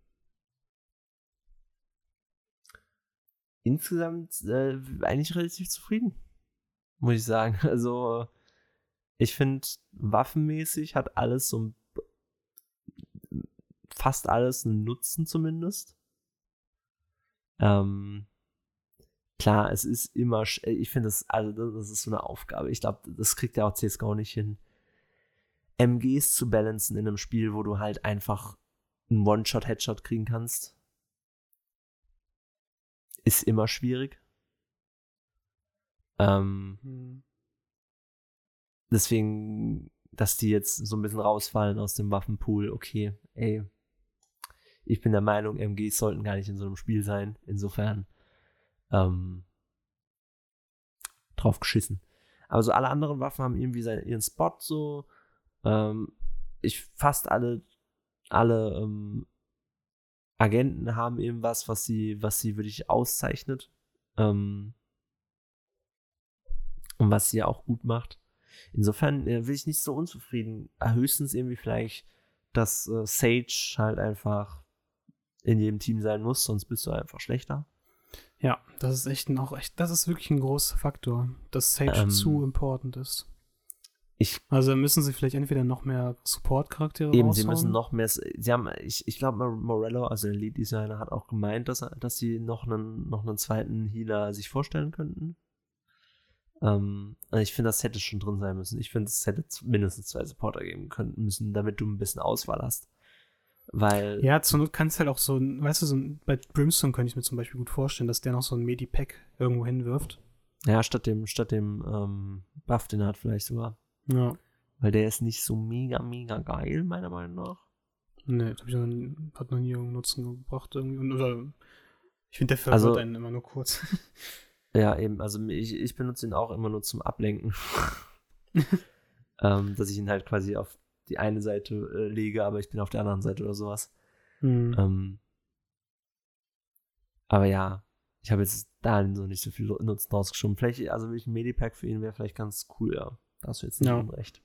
insgesamt äh, eigentlich relativ zufrieden, muss ich sagen. Also, ich finde, waffenmäßig hat alles so ein, fast alles einen Nutzen zumindest. Ähm, klar, es ist immer, sch- ich finde das, also das das ist so eine Aufgabe. Ich glaube, das kriegt ja auch CSGO nicht hin. MGs zu balancen in einem Spiel, wo du halt einfach einen One-Shot-Headshot kriegen kannst, ist immer schwierig. Ähm, hm. Deswegen, dass die jetzt so ein bisschen rausfallen aus dem Waffenpool, okay, ey. Ich bin der Meinung, MGs sollten gar nicht in so einem Spiel sein. Insofern, ähm, drauf geschissen. Aber so alle anderen Waffen haben irgendwie seinen, ihren Spot so. Ähm, ich fast alle, alle ähm, Agenten haben eben was, was sie, was sie wirklich auszeichnet. Ähm, und was sie auch gut macht. Insofern äh, will ich nicht so unzufrieden. Höchstens irgendwie vielleicht, dass äh, Sage halt einfach in jedem Team sein muss, sonst bist du einfach schlechter. Ja, das ist echt noch echt, das ist wirklich ein großer Faktor, dass Sage ähm, zu important ist. Ich, also müssen sie vielleicht entweder noch mehr Support-Charaktere Eben, raushauen. sie müssen noch mehr. Sie haben, ich, ich glaube, Morello, also der Lead-Designer, hat auch gemeint, dass, dass sie noch einen, noch einen zweiten Healer sich vorstellen könnten. Ähm, also ich finde, das hätte schon drin sein müssen. Ich finde, es hätte mindestens zwei Supporter geben können müssen, damit du ein bisschen Auswahl hast. Weil. Ja, zur Not kannst du halt auch so ein, weißt du, so ein, bei Brimstone könnte ich mir zum Beispiel gut vorstellen, dass der noch so ein Medipack irgendwo hinwirft. Ja, statt dem, statt dem ähm, Buff, den er hat vielleicht sogar. Ja. Weil der ist nicht so mega, mega geil, meiner Meinung nach. Nee, das hab ich noch, nie, hat noch nie irgendeinen Nutzen gebracht irgendwie. Oder ich finde, der verwirrt also, einen immer nur kurz. Ja, eben. Also ich, ich benutze ihn auch immer nur zum Ablenken. ähm, dass ich ihn halt quasi auf die eine Seite äh, lege, aber ich bin auf der anderen Seite oder sowas. Mhm. Ähm, aber ja, ich habe jetzt da so nicht so viel Nutzen rausgeschoben. Vielleicht, also wirklich ein Medipack für ihn wäre vielleicht ganz cool, ja. Da hast du jetzt nicht ja. unrecht.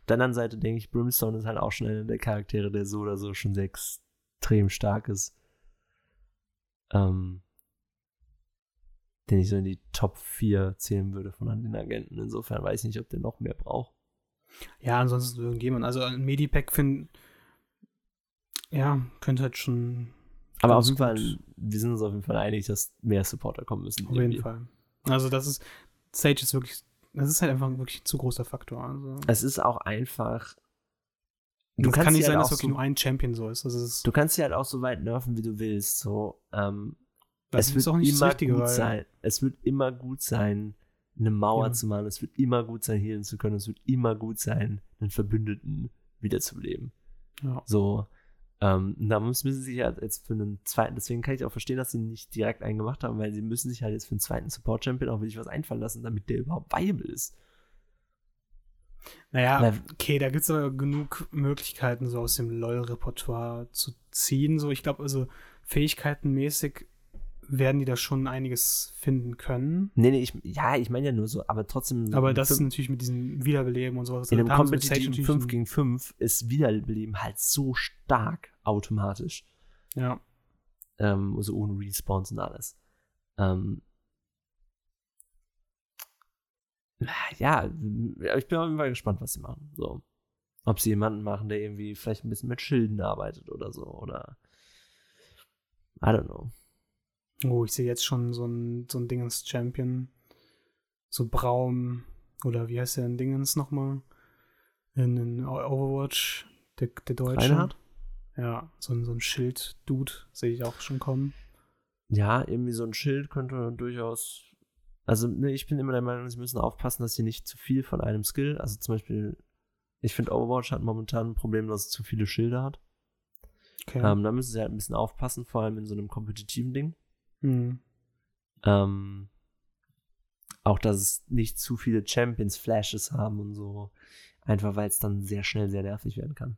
Auf der anderen Seite denke ich, Brimstone ist halt auch schon einer der Charaktere, der so oder so schon sehr extrem stark ist. Ähm, den ich so in die Top 4 zählen würde von den Agenten. Insofern weiß ich nicht, ob der noch mehr braucht. Ja, ansonsten irgendjemand. Also ein Medipack finden, ja, könnte halt schon. Aber auf jeden Fall, wir sind uns auf jeden Fall einig, dass mehr Supporter kommen müssen. Auf jeden Fall. Also das ist, Sage ist wirklich, das ist halt einfach wirklich ein zu großer Faktor. Also. Es ist auch einfach. Du kannst kann nicht sein, halt dass wirklich so, nur ein Champion so ist. Also ist. Du kannst sie halt auch so weit nerven, wie du willst. So, ähm, das es wird auch nicht immer Richtige, gut sein. Es wird immer gut sein, eine Mauer ja. zu machen. Es wird immer gut sein, healen zu können. Es wird immer gut sein, einen Verbündeten wiederzubeleben. Ja. So, ähm, da müssen sie sich halt jetzt für einen zweiten, deswegen kann ich auch verstehen, dass sie nicht direkt einen gemacht haben, weil sie müssen sich halt jetzt für einen zweiten Support-Champion auch wirklich was einfallen lassen, damit der überhaupt viable ist. Naja, weil, okay, da gibt es aber genug Möglichkeiten, so aus dem LOL-Repertoire zu ziehen. So, ich glaube, also fähigkeitenmäßig werden die da schon einiges finden können. Nee, nee, ich, ja, ich meine ja nur so, aber trotzdem. Aber das ist natürlich mit diesem Wiederbeleben und sowas. In einem kompetitiven 5 gegen 5 ist Wiederbeleben halt so stark automatisch. Ja. Ähm, also ohne Respawns und alles. Ähm, ja, ich bin auf jeden Fall gespannt, was sie machen. So. Ob sie jemanden machen, der irgendwie vielleicht ein bisschen mit Schilden arbeitet oder so. Oder. I don't know. Oh, ich sehe jetzt schon so ein, so ein Dingens-Champion. So Braum. Oder wie heißt der in Dingens nochmal? In, in Overwatch, der, der Deutsche. Reinhard? Ja, so ein, so ein Schild-Dude sehe ich auch schon kommen. Ja, irgendwie so ein Schild könnte durchaus. Also, ne, ich bin immer der Meinung, sie müssen aufpassen, dass sie nicht zu viel von einem Skill. Also zum Beispiel, ich finde Overwatch hat momentan ein Problem, dass es zu viele Schilder hat. Okay. Ähm, da müssen sie halt ein bisschen aufpassen, vor allem in so einem kompetitiven Ding. Mhm. Ähm, auch, dass es nicht zu viele Champions-Flashes haben und so. Einfach weil es dann sehr schnell sehr nervig werden kann.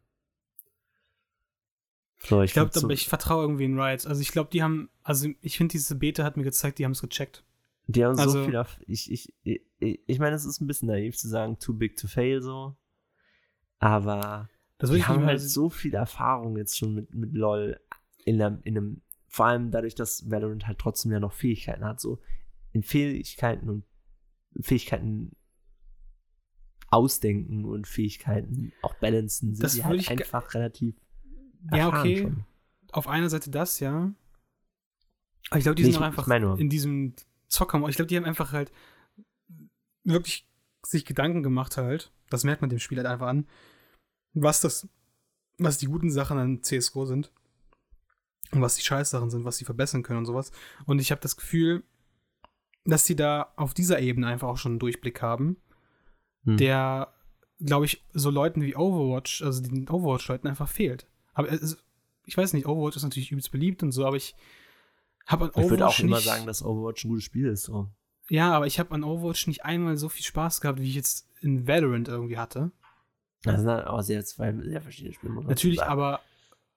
So, ich glaube, so, ich vertraue irgendwie in Riot. Also ich glaube, die haben, also ich finde, diese Beta hat mir gezeigt, die haben es gecheckt. Die haben also, so viel, ich, ich, ich, ich meine, es ist ein bisschen naiv zu sagen, too big to fail so. Aber die haben halt so viel Erfahrung jetzt schon mit, mit LOL in, einem, in einem vor allem dadurch, dass Valorant halt trotzdem ja noch Fähigkeiten hat, so in Fähigkeiten und Fähigkeiten ausdenken und Fähigkeiten auch balancen, sind das die halt einfach relativ Ja, okay. Schon. Auf einer Seite das, ja. Aber ich glaube, die nee, sind ich, einfach in diesem Zocker. Ich glaube, die haben einfach halt wirklich sich Gedanken gemacht halt. Das merkt man dem Spiel halt einfach an. Was das, was die guten Sachen an CSGO sind und was die Scheißsachen sind, was sie verbessern können und sowas. Und ich habe das Gefühl, dass sie da auf dieser Ebene einfach auch schon einen Durchblick haben, hm. der, glaube ich, so Leuten wie Overwatch, also den Overwatch-Leuten einfach fehlt. Aber es, ich weiß nicht, Overwatch ist natürlich übelst beliebt und so, aber ich habe an Overwatch. Ich würde auch immer sagen, dass Overwatch ein gutes Spiel ist. So. Ja, aber ich habe an Overwatch nicht einmal so viel Spaß gehabt, wie ich jetzt in Valorant irgendwie hatte. Das sind halt auch sehr, zwei sehr verschiedene Spiele. Natürlich, aber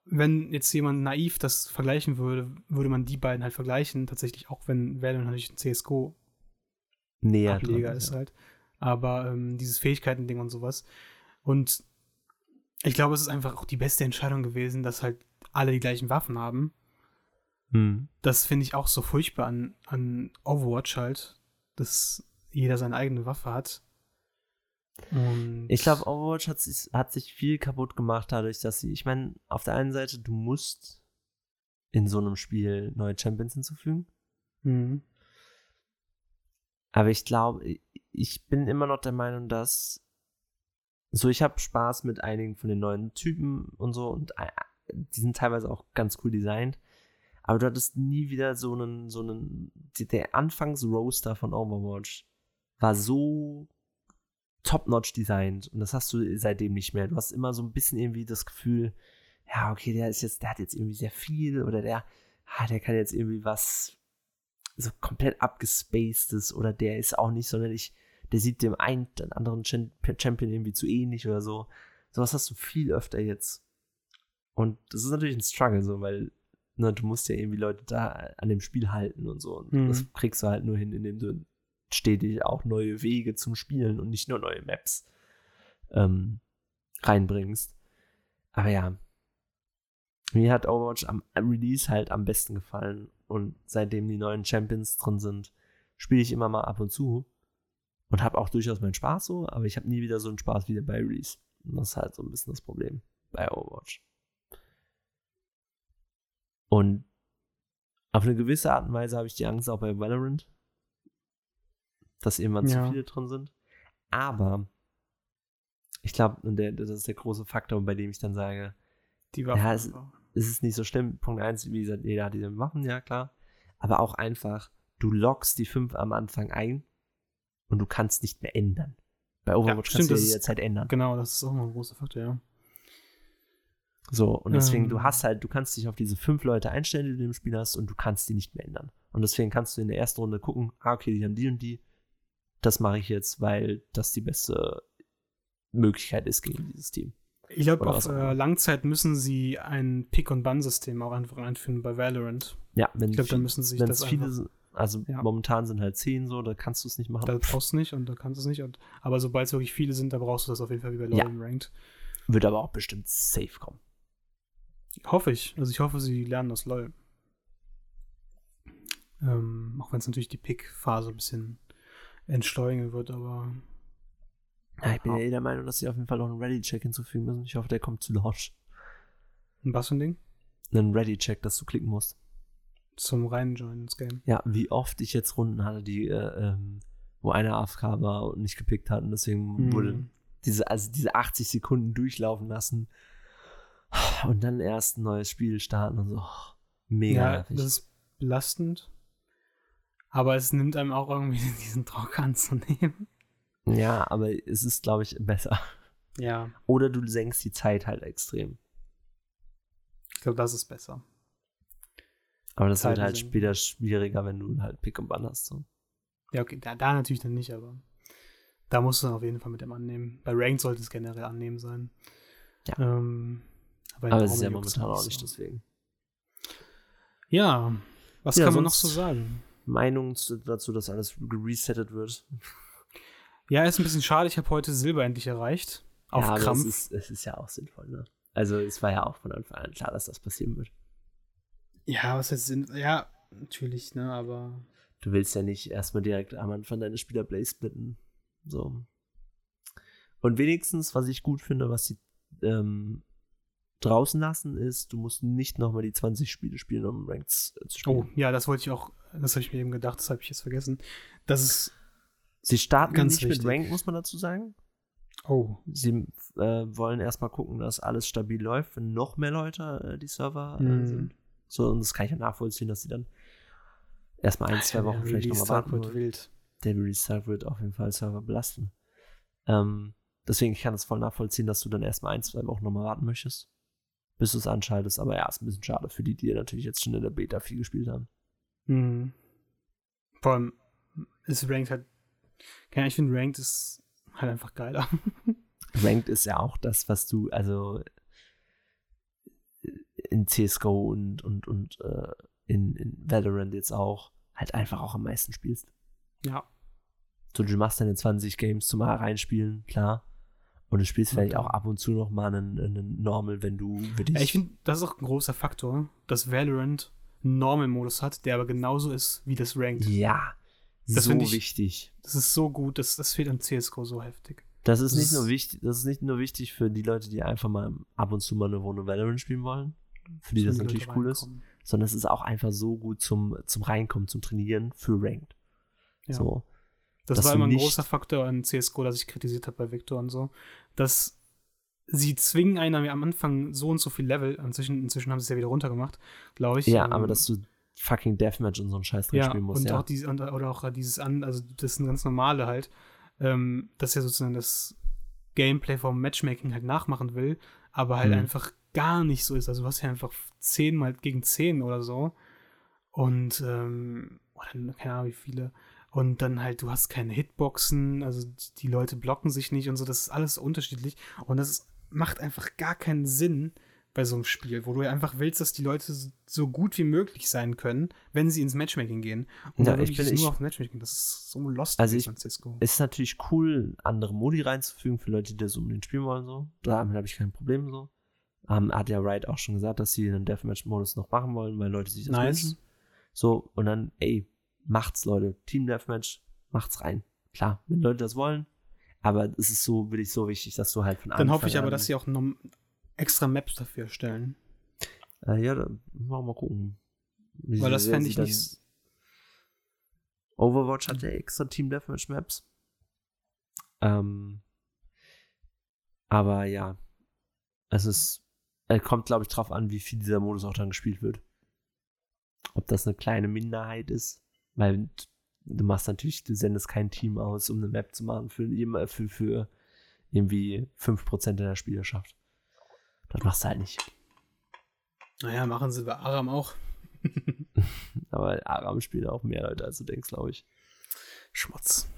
wenn jetzt jemand naiv das vergleichen würde, würde man die beiden halt vergleichen. Tatsächlich auch, wenn Valorant natürlich ein CSGO näher Ableger ist ja. halt. Aber ähm, dieses Fähigkeiten-Ding und sowas. Und ich glaube, es ist einfach auch die beste Entscheidung gewesen, dass halt alle die gleichen Waffen haben. Hm. Das finde ich auch so furchtbar an, an Overwatch halt, dass jeder seine eigene Waffe hat. Und ich glaube, Overwatch hat sich, hat sich viel kaputt gemacht dadurch, dass sie, ich meine, auf der einen Seite, du musst in so einem Spiel neue Champions hinzufügen. Mhm. Aber ich glaube, ich bin immer noch der Meinung, dass so, ich habe Spaß mit einigen von den neuen Typen und so und die sind teilweise auch ganz cool designt. Aber du hattest nie wieder so einen, so einen, der Anfangs-Roaster von Overwatch war so top-notch designt und das hast du seitdem nicht mehr. Du hast immer so ein bisschen irgendwie das Gefühl, ja, okay, der ist jetzt, der hat jetzt irgendwie sehr viel oder der, ah, der kann jetzt irgendwie was so komplett abgespacedes oder der ist auch nicht sonderlich, der sieht dem einen, den anderen Champion irgendwie zu ähnlich oder so. Sowas hast du viel öfter jetzt. Und das ist natürlich ein Struggle, so, weil ne, du musst ja irgendwie Leute da an dem Spiel halten und so. Und mhm. das kriegst du halt nur hin, indem du stetig auch neue Wege zum Spielen und nicht nur neue Maps ähm, reinbringst. Aber ja, mir hat Overwatch am, Release halt am besten gefallen und seitdem die neuen Champions drin sind, spiele ich immer mal ab und zu und habe auch durchaus meinen Spaß so, aber ich habe nie wieder so einen Spaß wie bei Release. Und das ist halt so ein bisschen das Problem bei Overwatch. Und auf eine gewisse Art und Weise habe ich die Angst auch bei Valorant, dass irgendwann ja. zu viele drin sind. Aber ich glaube, das ist der große Faktor, bei dem ich dann sage, die Waffen. Ja, es, es ist nicht so schlimm. Punkt eins, wie gesagt, jeder hat diese Waffen, ja klar. Aber auch einfach, du lockst die fünf am Anfang ein und du kannst nicht mehr ändern. Bei Overwatch ja, kannst du ja jederzeit ändern. Genau, das ist auch mal ein großer Faktor, ja. So, und deswegen, ähm. du hast halt, du kannst dich auf diese fünf Leute einstellen, die du im Spiel hast, und du kannst die nicht mehr ändern. Und deswegen kannst du in der ersten Runde gucken, ah, okay, die haben die und die. Das mache ich jetzt, weil das die beste Möglichkeit ist gegen dieses Team. Ich glaube, auf äh, Langzeit müssen sie ein Pick-and-Ban-System auch einfach einführen bei Valorant. Ja, wenn ich glaube, da müssen sie sich das viele einfach, also ja. momentan sind halt zehn so, da kannst du es nicht machen. Da brauchst du nicht und da kannst du es nicht. Und, aber sobald es wirklich viele sind, da brauchst du das auf jeden Fall wie bei LoL ja. Ranked. Wird aber auch bestimmt safe kommen. Hoffe ich. Also ich hoffe, sie lernen das LOL. Ähm, auch wenn es natürlich die Pick-Phase ein bisschen entschleunigen wird, aber. Ja, ich bin ja eh der Meinung, dass sie auf jeden Fall noch einen Ready-Check hinzufügen müssen. Ich hoffe, der kommt zu Launch. Ein was für ein Ding? Einen Ready-Check, dass du klicken musst. Zum Reinjoinen ins Game. Ja, wie oft ich jetzt Runden hatte, die, äh, ähm, wo einer AFK war und nicht gepickt hat und deswegen mhm. wurde diese, also diese 80 Sekunden durchlaufen lassen und dann erst ein neues Spiel starten und so. Mega ja, nervig. Das ist belastend. Aber es nimmt einem auch irgendwie diesen Druck anzunehmen. Ja, aber es ist, glaube ich, besser. Ja. Oder du senkst die Zeit halt extrem. Ich glaube, das ist besser. Aber das Zeit wird halt später schwieriger, wenn du halt Pick und Bann hast. So. Ja, okay, da, da natürlich dann nicht, aber da musst du dann auf jeden Fall mit dem annehmen. Bei Ranked sollte es generell annehmen sein. Ja. Ähm, aber, aber es ist ja momentan auch nicht so. deswegen. Ja, was ja, kann man noch so sagen? Meinung dazu, dass alles geresettet wird. Ja, ist ein bisschen schade. Ich habe heute Silber endlich erreicht. Auf ja, Krampf. Es ist, es ist ja auch sinnvoll, ne? Also, es war ja auch von Anfang an klar, dass das passieren wird. Ja, was heißt Sinn? Ja, natürlich, ne, aber. Du willst ja nicht erstmal direkt am Anfang deine Spieler Play splitten. So. Und wenigstens, was ich gut finde, was sie ähm, draußen lassen, ist, du musst nicht nochmal die 20 Spiele spielen, um Ranks äh, zu spielen. Oh, ja, das wollte ich auch, das habe ich mir eben gedacht, das habe ich jetzt vergessen. Das ist. Sie starten ganz nicht wichtig. mit Rank, muss man dazu sagen. Oh. Sie äh, wollen erstmal gucken, dass alles stabil läuft, wenn noch mehr Leute äh, die Server mm. sind. So, und das kann ich ja nachvollziehen, dass sie dann erstmal ein, zwei Wochen vielleicht nochmal warten wird wild. Der Release-Tag wird auf jeden Fall Server belasten. Ähm, deswegen ich kann es voll nachvollziehen, dass du dann erstmal ein, zwei Wochen nochmal warten möchtest, bis du es anschaltest. Aber ja, ist ein bisschen schade für die, die natürlich jetzt schon in der Beta viel gespielt haben. Mhm. Vor allem ist Ranked halt. Ich finde Ranked ist halt einfach geiler. Ranked ist ja auch das, was du, also in CSGO und, und, und äh, in, in Valorant jetzt auch, halt einfach auch am meisten spielst. ja. So, du machst deine 20 Games zum Mal reinspielen, klar. Und du spielst vielleicht auch ab und zu noch mal einen, einen Normal, wenn du wirklich. Ja, ich finde, das ist auch ein großer Faktor, dass Valorant Normal-Modus hat, der aber genauso ist wie das Ranked. ja, Das so ich- wichtig. Das ist so gut, das, das fehlt am CSGO so heftig. Das ist Das nicht ist- nur wichtig, das ist nicht nur wichtig für die Leute, die einfach mal ab und zu mal eine Runde Valorant spielen wollen, für die das Wenn natürlich Leute cool ist, sondern es ist auch einfach so gut zum, zum Reinkommen, zum Trainieren für Ranked. Ja. So. Das dass war immer ein großer Faktor an CSGO, das ich kritisiert habe bei Victor und so. Dass sie zwingen einen am Anfang so und so viel Level, inzwischen, inzwischen haben sie es ja wieder runtergemacht, glaube ich. Ja, ähm, aber dass du fucking Deathmatch und so einen Scheiß drin ja, spielen musst, und ja. auch diese, und, oder auch dieses an, also das ist ein ganz normale halt, ähm, dass er sozusagen das Gameplay vom Matchmaking halt nachmachen will, aber halt Mhm. einfach gar nicht so ist. Also du hast ja einfach 10 mal gegen 10 oder so. Und, ähm, oder keine Ahnung wie viele. Und dann halt, du hast keine Hitboxen, also die Leute blocken sich nicht und so, das ist alles unterschiedlich. Und das ist, macht einfach gar keinen Sinn bei so einem Spiel, wo du ja einfach willst, dass die Leute so- gut wie möglich sein können, wenn sie ins Matchmaking gehen. Und Ja, dann ich bin- nur ich- auf Matchmaking, das ist so lost Also ich- an Cisco. Es ist natürlich cool, andere Modi reinzufügen für Leute, die das unbedingt spielen wollen. So. Damit habe ich kein Problem so. Ähm, hat ja Wright auch schon gesagt, dass sie einen Deathmatch-Modus noch machen wollen, weil Leute sich das Nice. wünschen. So, und dann, ey, macht's, Leute. Team Deathmatch, macht's rein. Klar, wenn Leute das wollen. Aber es ist so, will ich so wichtig, dass du halt von Dann hoffe ich Anfang aber, dass sie auch noch extra Maps dafür erstellen. Äh, ja, dann machen wir mal gucken. Wie Weil das fände ich nicht. Overwatch hat ja extra Team Deathmatch Maps. Ähm, aber ja, es ist, es kommt glaube ich drauf an, wie viel dieser Modus auch dann gespielt wird. Ob das eine kleine Minderheit ist, weil du machst natürlich, du sendest kein Team aus, um eine Map zu machen für, jem- für, für irgendwie 5% der Spielerschaft. Das machst du halt nicht. Naja, machen sie bei Aram auch. Aber Aram spielt auch mehr Leute, als du denkst, glaube ich. Schmutz.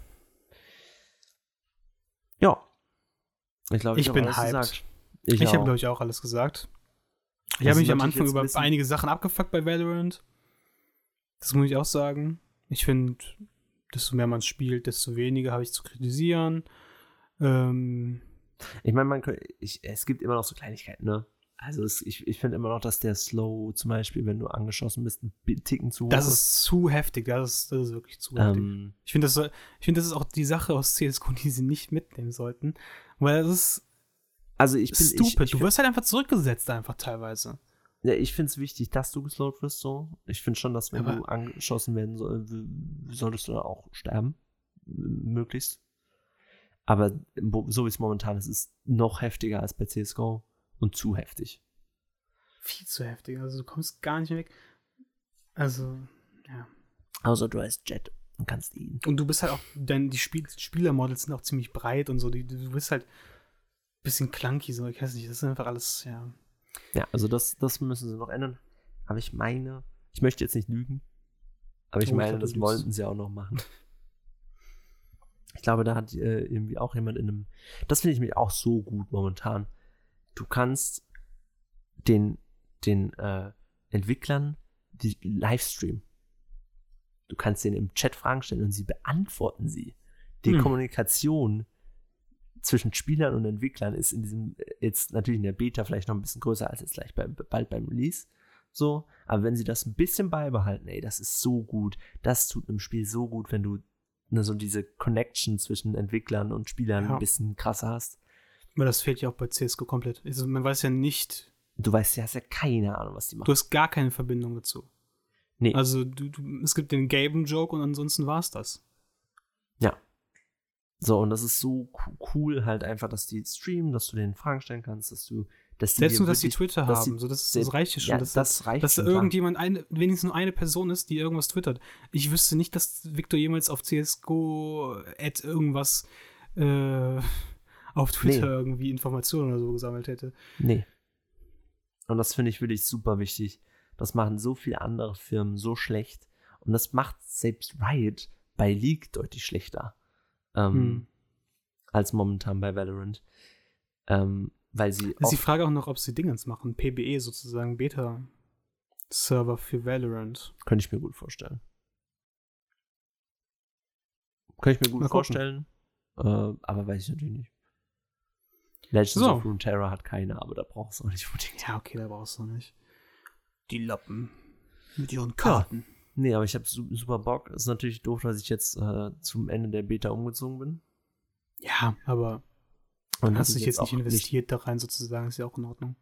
Ja. Ich glaube, Ich hab bin hyped. gesagt. Ich, habe, auch. glaube ich, auch alles gesagt. Ich habe mich am Anfang über einige Sachen abgefuckt bei Valorant. Das muss ich auch sagen. Ich finde, desto mehr man spielt, desto weniger habe ich zu kritisieren. Ähm, Ich meine, man könnte, ich, es gibt immer noch so Kleinigkeiten, ne? Also es, ich, ich finde immer noch, dass der Slow zum Beispiel, wenn du angeschossen bist, ein Ticken zu hoch das ist zu heftig. Das ist, das ist wirklich zu heftig. Ähm, Ich finde, das, ich finde, das ist auch die Sache aus CSGO, die sie nicht mitnehmen sollten. Weil das ist also ich bin, stupid. ich, ich, du wirst halt einfach zurückgesetzt, einfach teilweise. Ja, ich finde es wichtig, dass du geslowt wirst, so. Ich finde schon, dass wenn Aber- du angeschossen werden soll, solltest du dann auch sterben. Möglichst. Aber so wie es momentan ist, ist noch heftiger als bei CSGO und zu heftig. Viel zu heftig. Also du kommst gar nicht mehr weg. Also, ja. Außer du heißt Jet und kannst ihn. Und du bist halt auch, denn die Spiel Spielermodels sind auch ziemlich breit und so. Die, du bist halt ein bisschen clunky, so. Ich weiß nicht, das ist einfach alles, ja. Ja, also das, das müssen sie noch ändern. Aber ich meine, ich möchte jetzt nicht lügen, aber ich Oh, meine, das wollten sie auch noch machen. Ich glaube, da hat äh, irgendwie auch jemand in einem. Das finde ich mich auch so gut momentan. Du kannst den, den äh, Entwicklern die Livestream. Du kannst denen im Chat Fragen stellen und sie beantworten sie. Die Hm. Kommunikation zwischen Spielern und Entwicklern ist in diesem, jetzt natürlich in der Beta vielleicht noch ein bisschen größer als jetzt gleich bei, bald beim Release. So, aber wenn sie das ein bisschen beibehalten, ey, das ist so gut. Das tut einem Spiel so gut, wenn du ne, so diese Connection zwischen Entwicklern und Spielern Ja. ein bisschen krasser hast. Aber das fehlt ja auch bei CSGO komplett. Also man weiß ja nicht, Du weißt, du hast ja keine Ahnung, was die machen. du hast gar keine Verbindung dazu. nee, Also du, du, es gibt den Gaben-Joke und ansonsten war es das. So, und das ist so co- cool halt einfach, dass die streamen, dass du denen Fragen stellen kannst, dass du Dass die Selbst nur, dass die Twitter dass haben, sie- so, das, das reicht ja schon. ja, dass, das reicht dass schon, irgendjemand, eine, wenigstens nur eine Person ist, die irgendwas twittert. Ich wüsste nicht, dass Victor jemals auf CSGO at irgendwas äh, auf Twitter Nee. irgendwie Informationen oder so gesammelt hätte. Nee. Und das finde ich wirklich super wichtig. Das machen so viele andere Firmen so schlecht. Und das macht selbst Riot bei League deutlich schlechter. Ähm, Hm. Als momentan bei Valorant. Ähm, weil sie. Ist die Frage auch noch, ob sie Dingens machen. PBE sozusagen, Beta-Server für Valorant. Könnte ich mir gut vorstellen. Könnte ich mir gut vorstellen. Äh, aber weiß ich natürlich nicht. Legends So. of Runeterra hat keine, aber da brauchst du auch nicht unbedingt. Ja, okay, da brauchst du nicht. Die Lappen. Mit ihren Karten. Nee, aber ich habe su super Bock. Ist natürlich doof, dass ich jetzt äh, zum Ende der Beta umgezogen bin. Ja, aber Und hast dich ich jetzt nicht investiert da rein sozusagen, ist ja auch in Ordnung.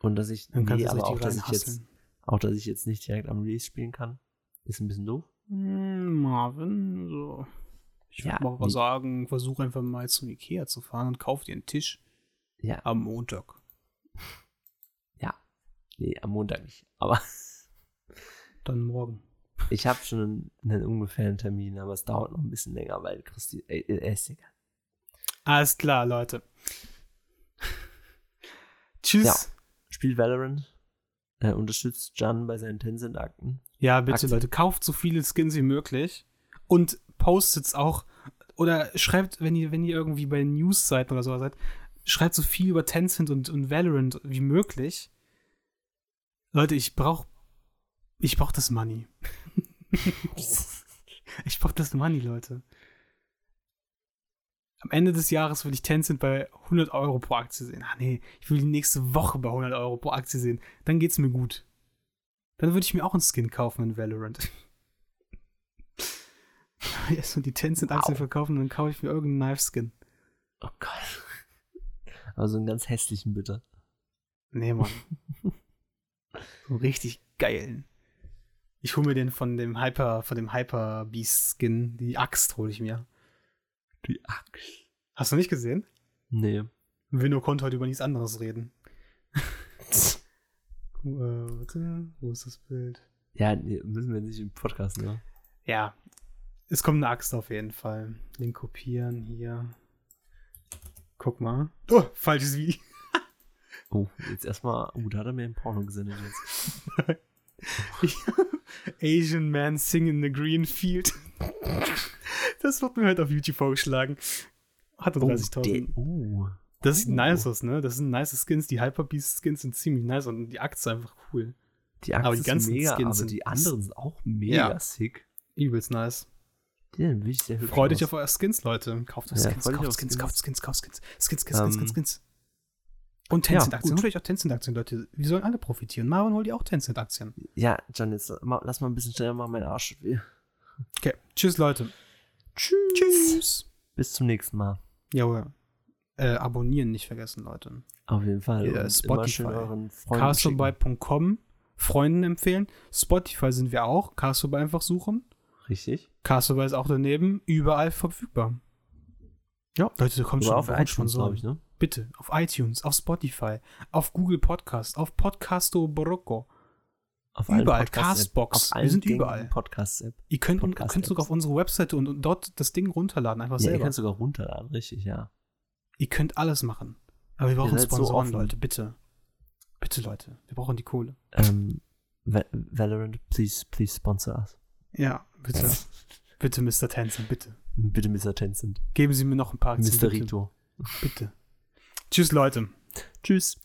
Und dass ich, Dann kannst nee, aber auch dass, ich jetzt, auch, dass ich jetzt nicht direkt am Release spielen kann, ist ein bisschen doof. Hm, Marvin, so. Ich würde Ja, mal sagen, versuch einfach mal zum Ikea zu fahren und kauf dir einen Tisch Ja, am Montag. nee, am Montag nicht. Aber Dann morgen. Ich habe schon einen, einen ungefähren Termin, aber es dauert noch ein bisschen länger, weil Christi, äh, äh, ist egal. Alles klar, Leute. Tschüss. Ja. Ja, Spielt Valorant, äh, unterstützt Jan bei seinen Tencent-Akten. bitte, Aktien. Leute, kauft so viele Skins wie möglich und postet's auch. Oder schreibt, wenn ihr, wenn ihr irgendwie bei News-Seiten oder so seid, schreibt so viel über Tencent und, und Valorant wie möglich. Leute, ich brauch, ich brauch das Money. ich brauch das Money, Leute. Am Ende des Jahres will ich Tencent bei 100 Euro pro Aktie sehen. Ah nee, ich will die nächste Woche bei 100 Euro pro Aktie sehen. Dann geht's mir gut. Dann würde ich mir auch einen Skin kaufen in Valorant. Erstmal die Tencent-Aktien Wow. verkaufen, dann kaufe ich mir irgendeinen Knife-Skin. Oh Gott. Aber so einen ganz hässlichen bitte. Nee, Mann. so einen richtig geilen. Ich hole mir den von dem Hyper, von dem Hyper Beast Skin. Die Axt hole ich mir. Die Axt. Hast du nicht gesehen? Nee. Winno konnte heute über nichts anderes reden. äh, warte, wo ist das Bild? Ja, müssen wir nicht im Podcast, ne? Ja, es kommt eine Axt auf jeden Fall. Link kopieren hier. Guck mal. Oh, falsches Video. Oh, jetzt erstmal. Oh, da hat er mir ein Porno gesendet jetzt. Asian Man sing in the green field. Das wird mir halt auf YouTube vorgeschlagen. Hatte Oh, 30.000. der- oh. das sieht oh. nice aus, ne? Das sind nice Skins. Die Hyperbeast-Skins sind ziemlich nice und die Axt ist einfach cool. Die Axt Aber die ist ganzen mega, Skins aber sind- die anderen sind auch mega Ja. sick. Übelst nice. Die sind wirklich sehr hübsch Freut euch auf eure Skins, Leute. Kauft euch Ja, Skins, euch kauft auf Skins, Skins. kauft Skins, kauft Skins. Skins, Skins, Skins, Ähm, Skins, Skins. Und ja, Tencent-Aktien. Holt euch auch Tencent-Aktien, Leute. Wir sollen alle profitieren. Marvin holt ihr auch Tencent-Aktien. Ja, John, jetzt lass mal ein bisschen schneller machen, mein Arsch. weh. Okay. Tschüss, Leute. Tschüss. Tschüss. Bis zum nächsten Mal. Jawohl. Äh, abonnieren nicht vergessen, Leute. Auf jeden Fall. Ja, Spotify. Castleby.com Freunden empfehlen. Spotify sind wir auch. Castleby einfach suchen. Richtig. Castleby ist auch daneben. Überall verfügbar. Ja. Leute, da kommt Oder schon auf iTunes, glaube ich, ne? Bitte, auf iTunes, auf Spotify, auf Google Podcast, auf Podcasto Borocco. Auf Überall. Castbox. Wir sind überall. Podcast-App. Ihr könnt, Podcast-Apps. könnt sogar auf unsere Webseite und, und dort das Ding runterladen, einfach Ja, ihr selber. könnt sogar runterladen, richtig, ja. ihr könnt alles machen. Aber wir brauchen Ihr so Sponsoren, offen. Leute, bitte. Bitte, Leute. Wir brauchen die Kohle. Ähm, Va Valorant, please, please sponsor us. Ja, bitte. bitte, Mr. Tencent, bitte. Bitte Mr. Tencent. Geben Sie mir noch ein paar Aktien. Mr. Rito. Bitte. Tschüss, Leute. Tschüss.